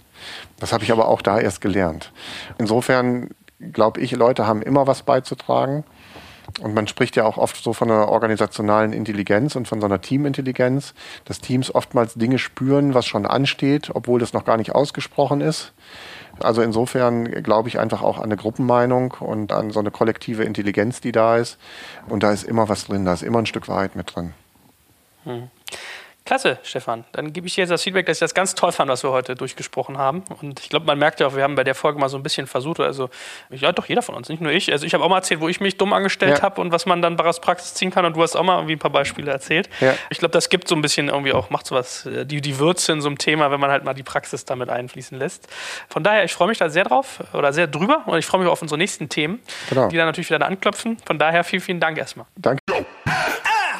Das habe ich aber auch da erst gelernt. Insofern glaube ich, Leute haben immer was beizutragen. Und man spricht ja auch oft so von einer organisationalen Intelligenz und von so einer Teamintelligenz, dass Teams oftmals Dinge spüren, was schon ansteht, obwohl das noch gar nicht ausgesprochen ist. Also insofern glaube ich einfach auch an eine Gruppenmeinung und an so eine kollektive Intelligenz, die da ist. Und da ist immer was drin, da ist immer ein Stück Wahrheit mit drin. Hm. Klasse, Stefan. Dann gebe ich dir jetzt das Feedback, dass ich das ganz toll fand, was wir heute durchgesprochen haben. Und ich glaube, man merkt ja auch, wir haben bei der Folge mal so ein bisschen versucht, also ja, doch jeder von uns, nicht nur ich. Also ich habe auch mal erzählt, wo ich mich dumm angestellt ja. habe und was man dann daraus Praxis ziehen kann. Und du hast auch mal irgendwie ein paar Beispiele erzählt. Ja. Ich glaube, das gibt so ein bisschen irgendwie auch, macht so was, äh, die, die Würze in so einem Thema, wenn man halt mal die Praxis damit einfließen lässt. Von daher, ich freue mich da sehr drauf oder sehr drüber und ich freue mich auf unsere nächsten Themen, genau. die dann natürlich wieder da anklopfen. Von daher, vielen, vielen Dank erstmal. Danke.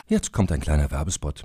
Jetzt kommt ein kleiner Werbespot.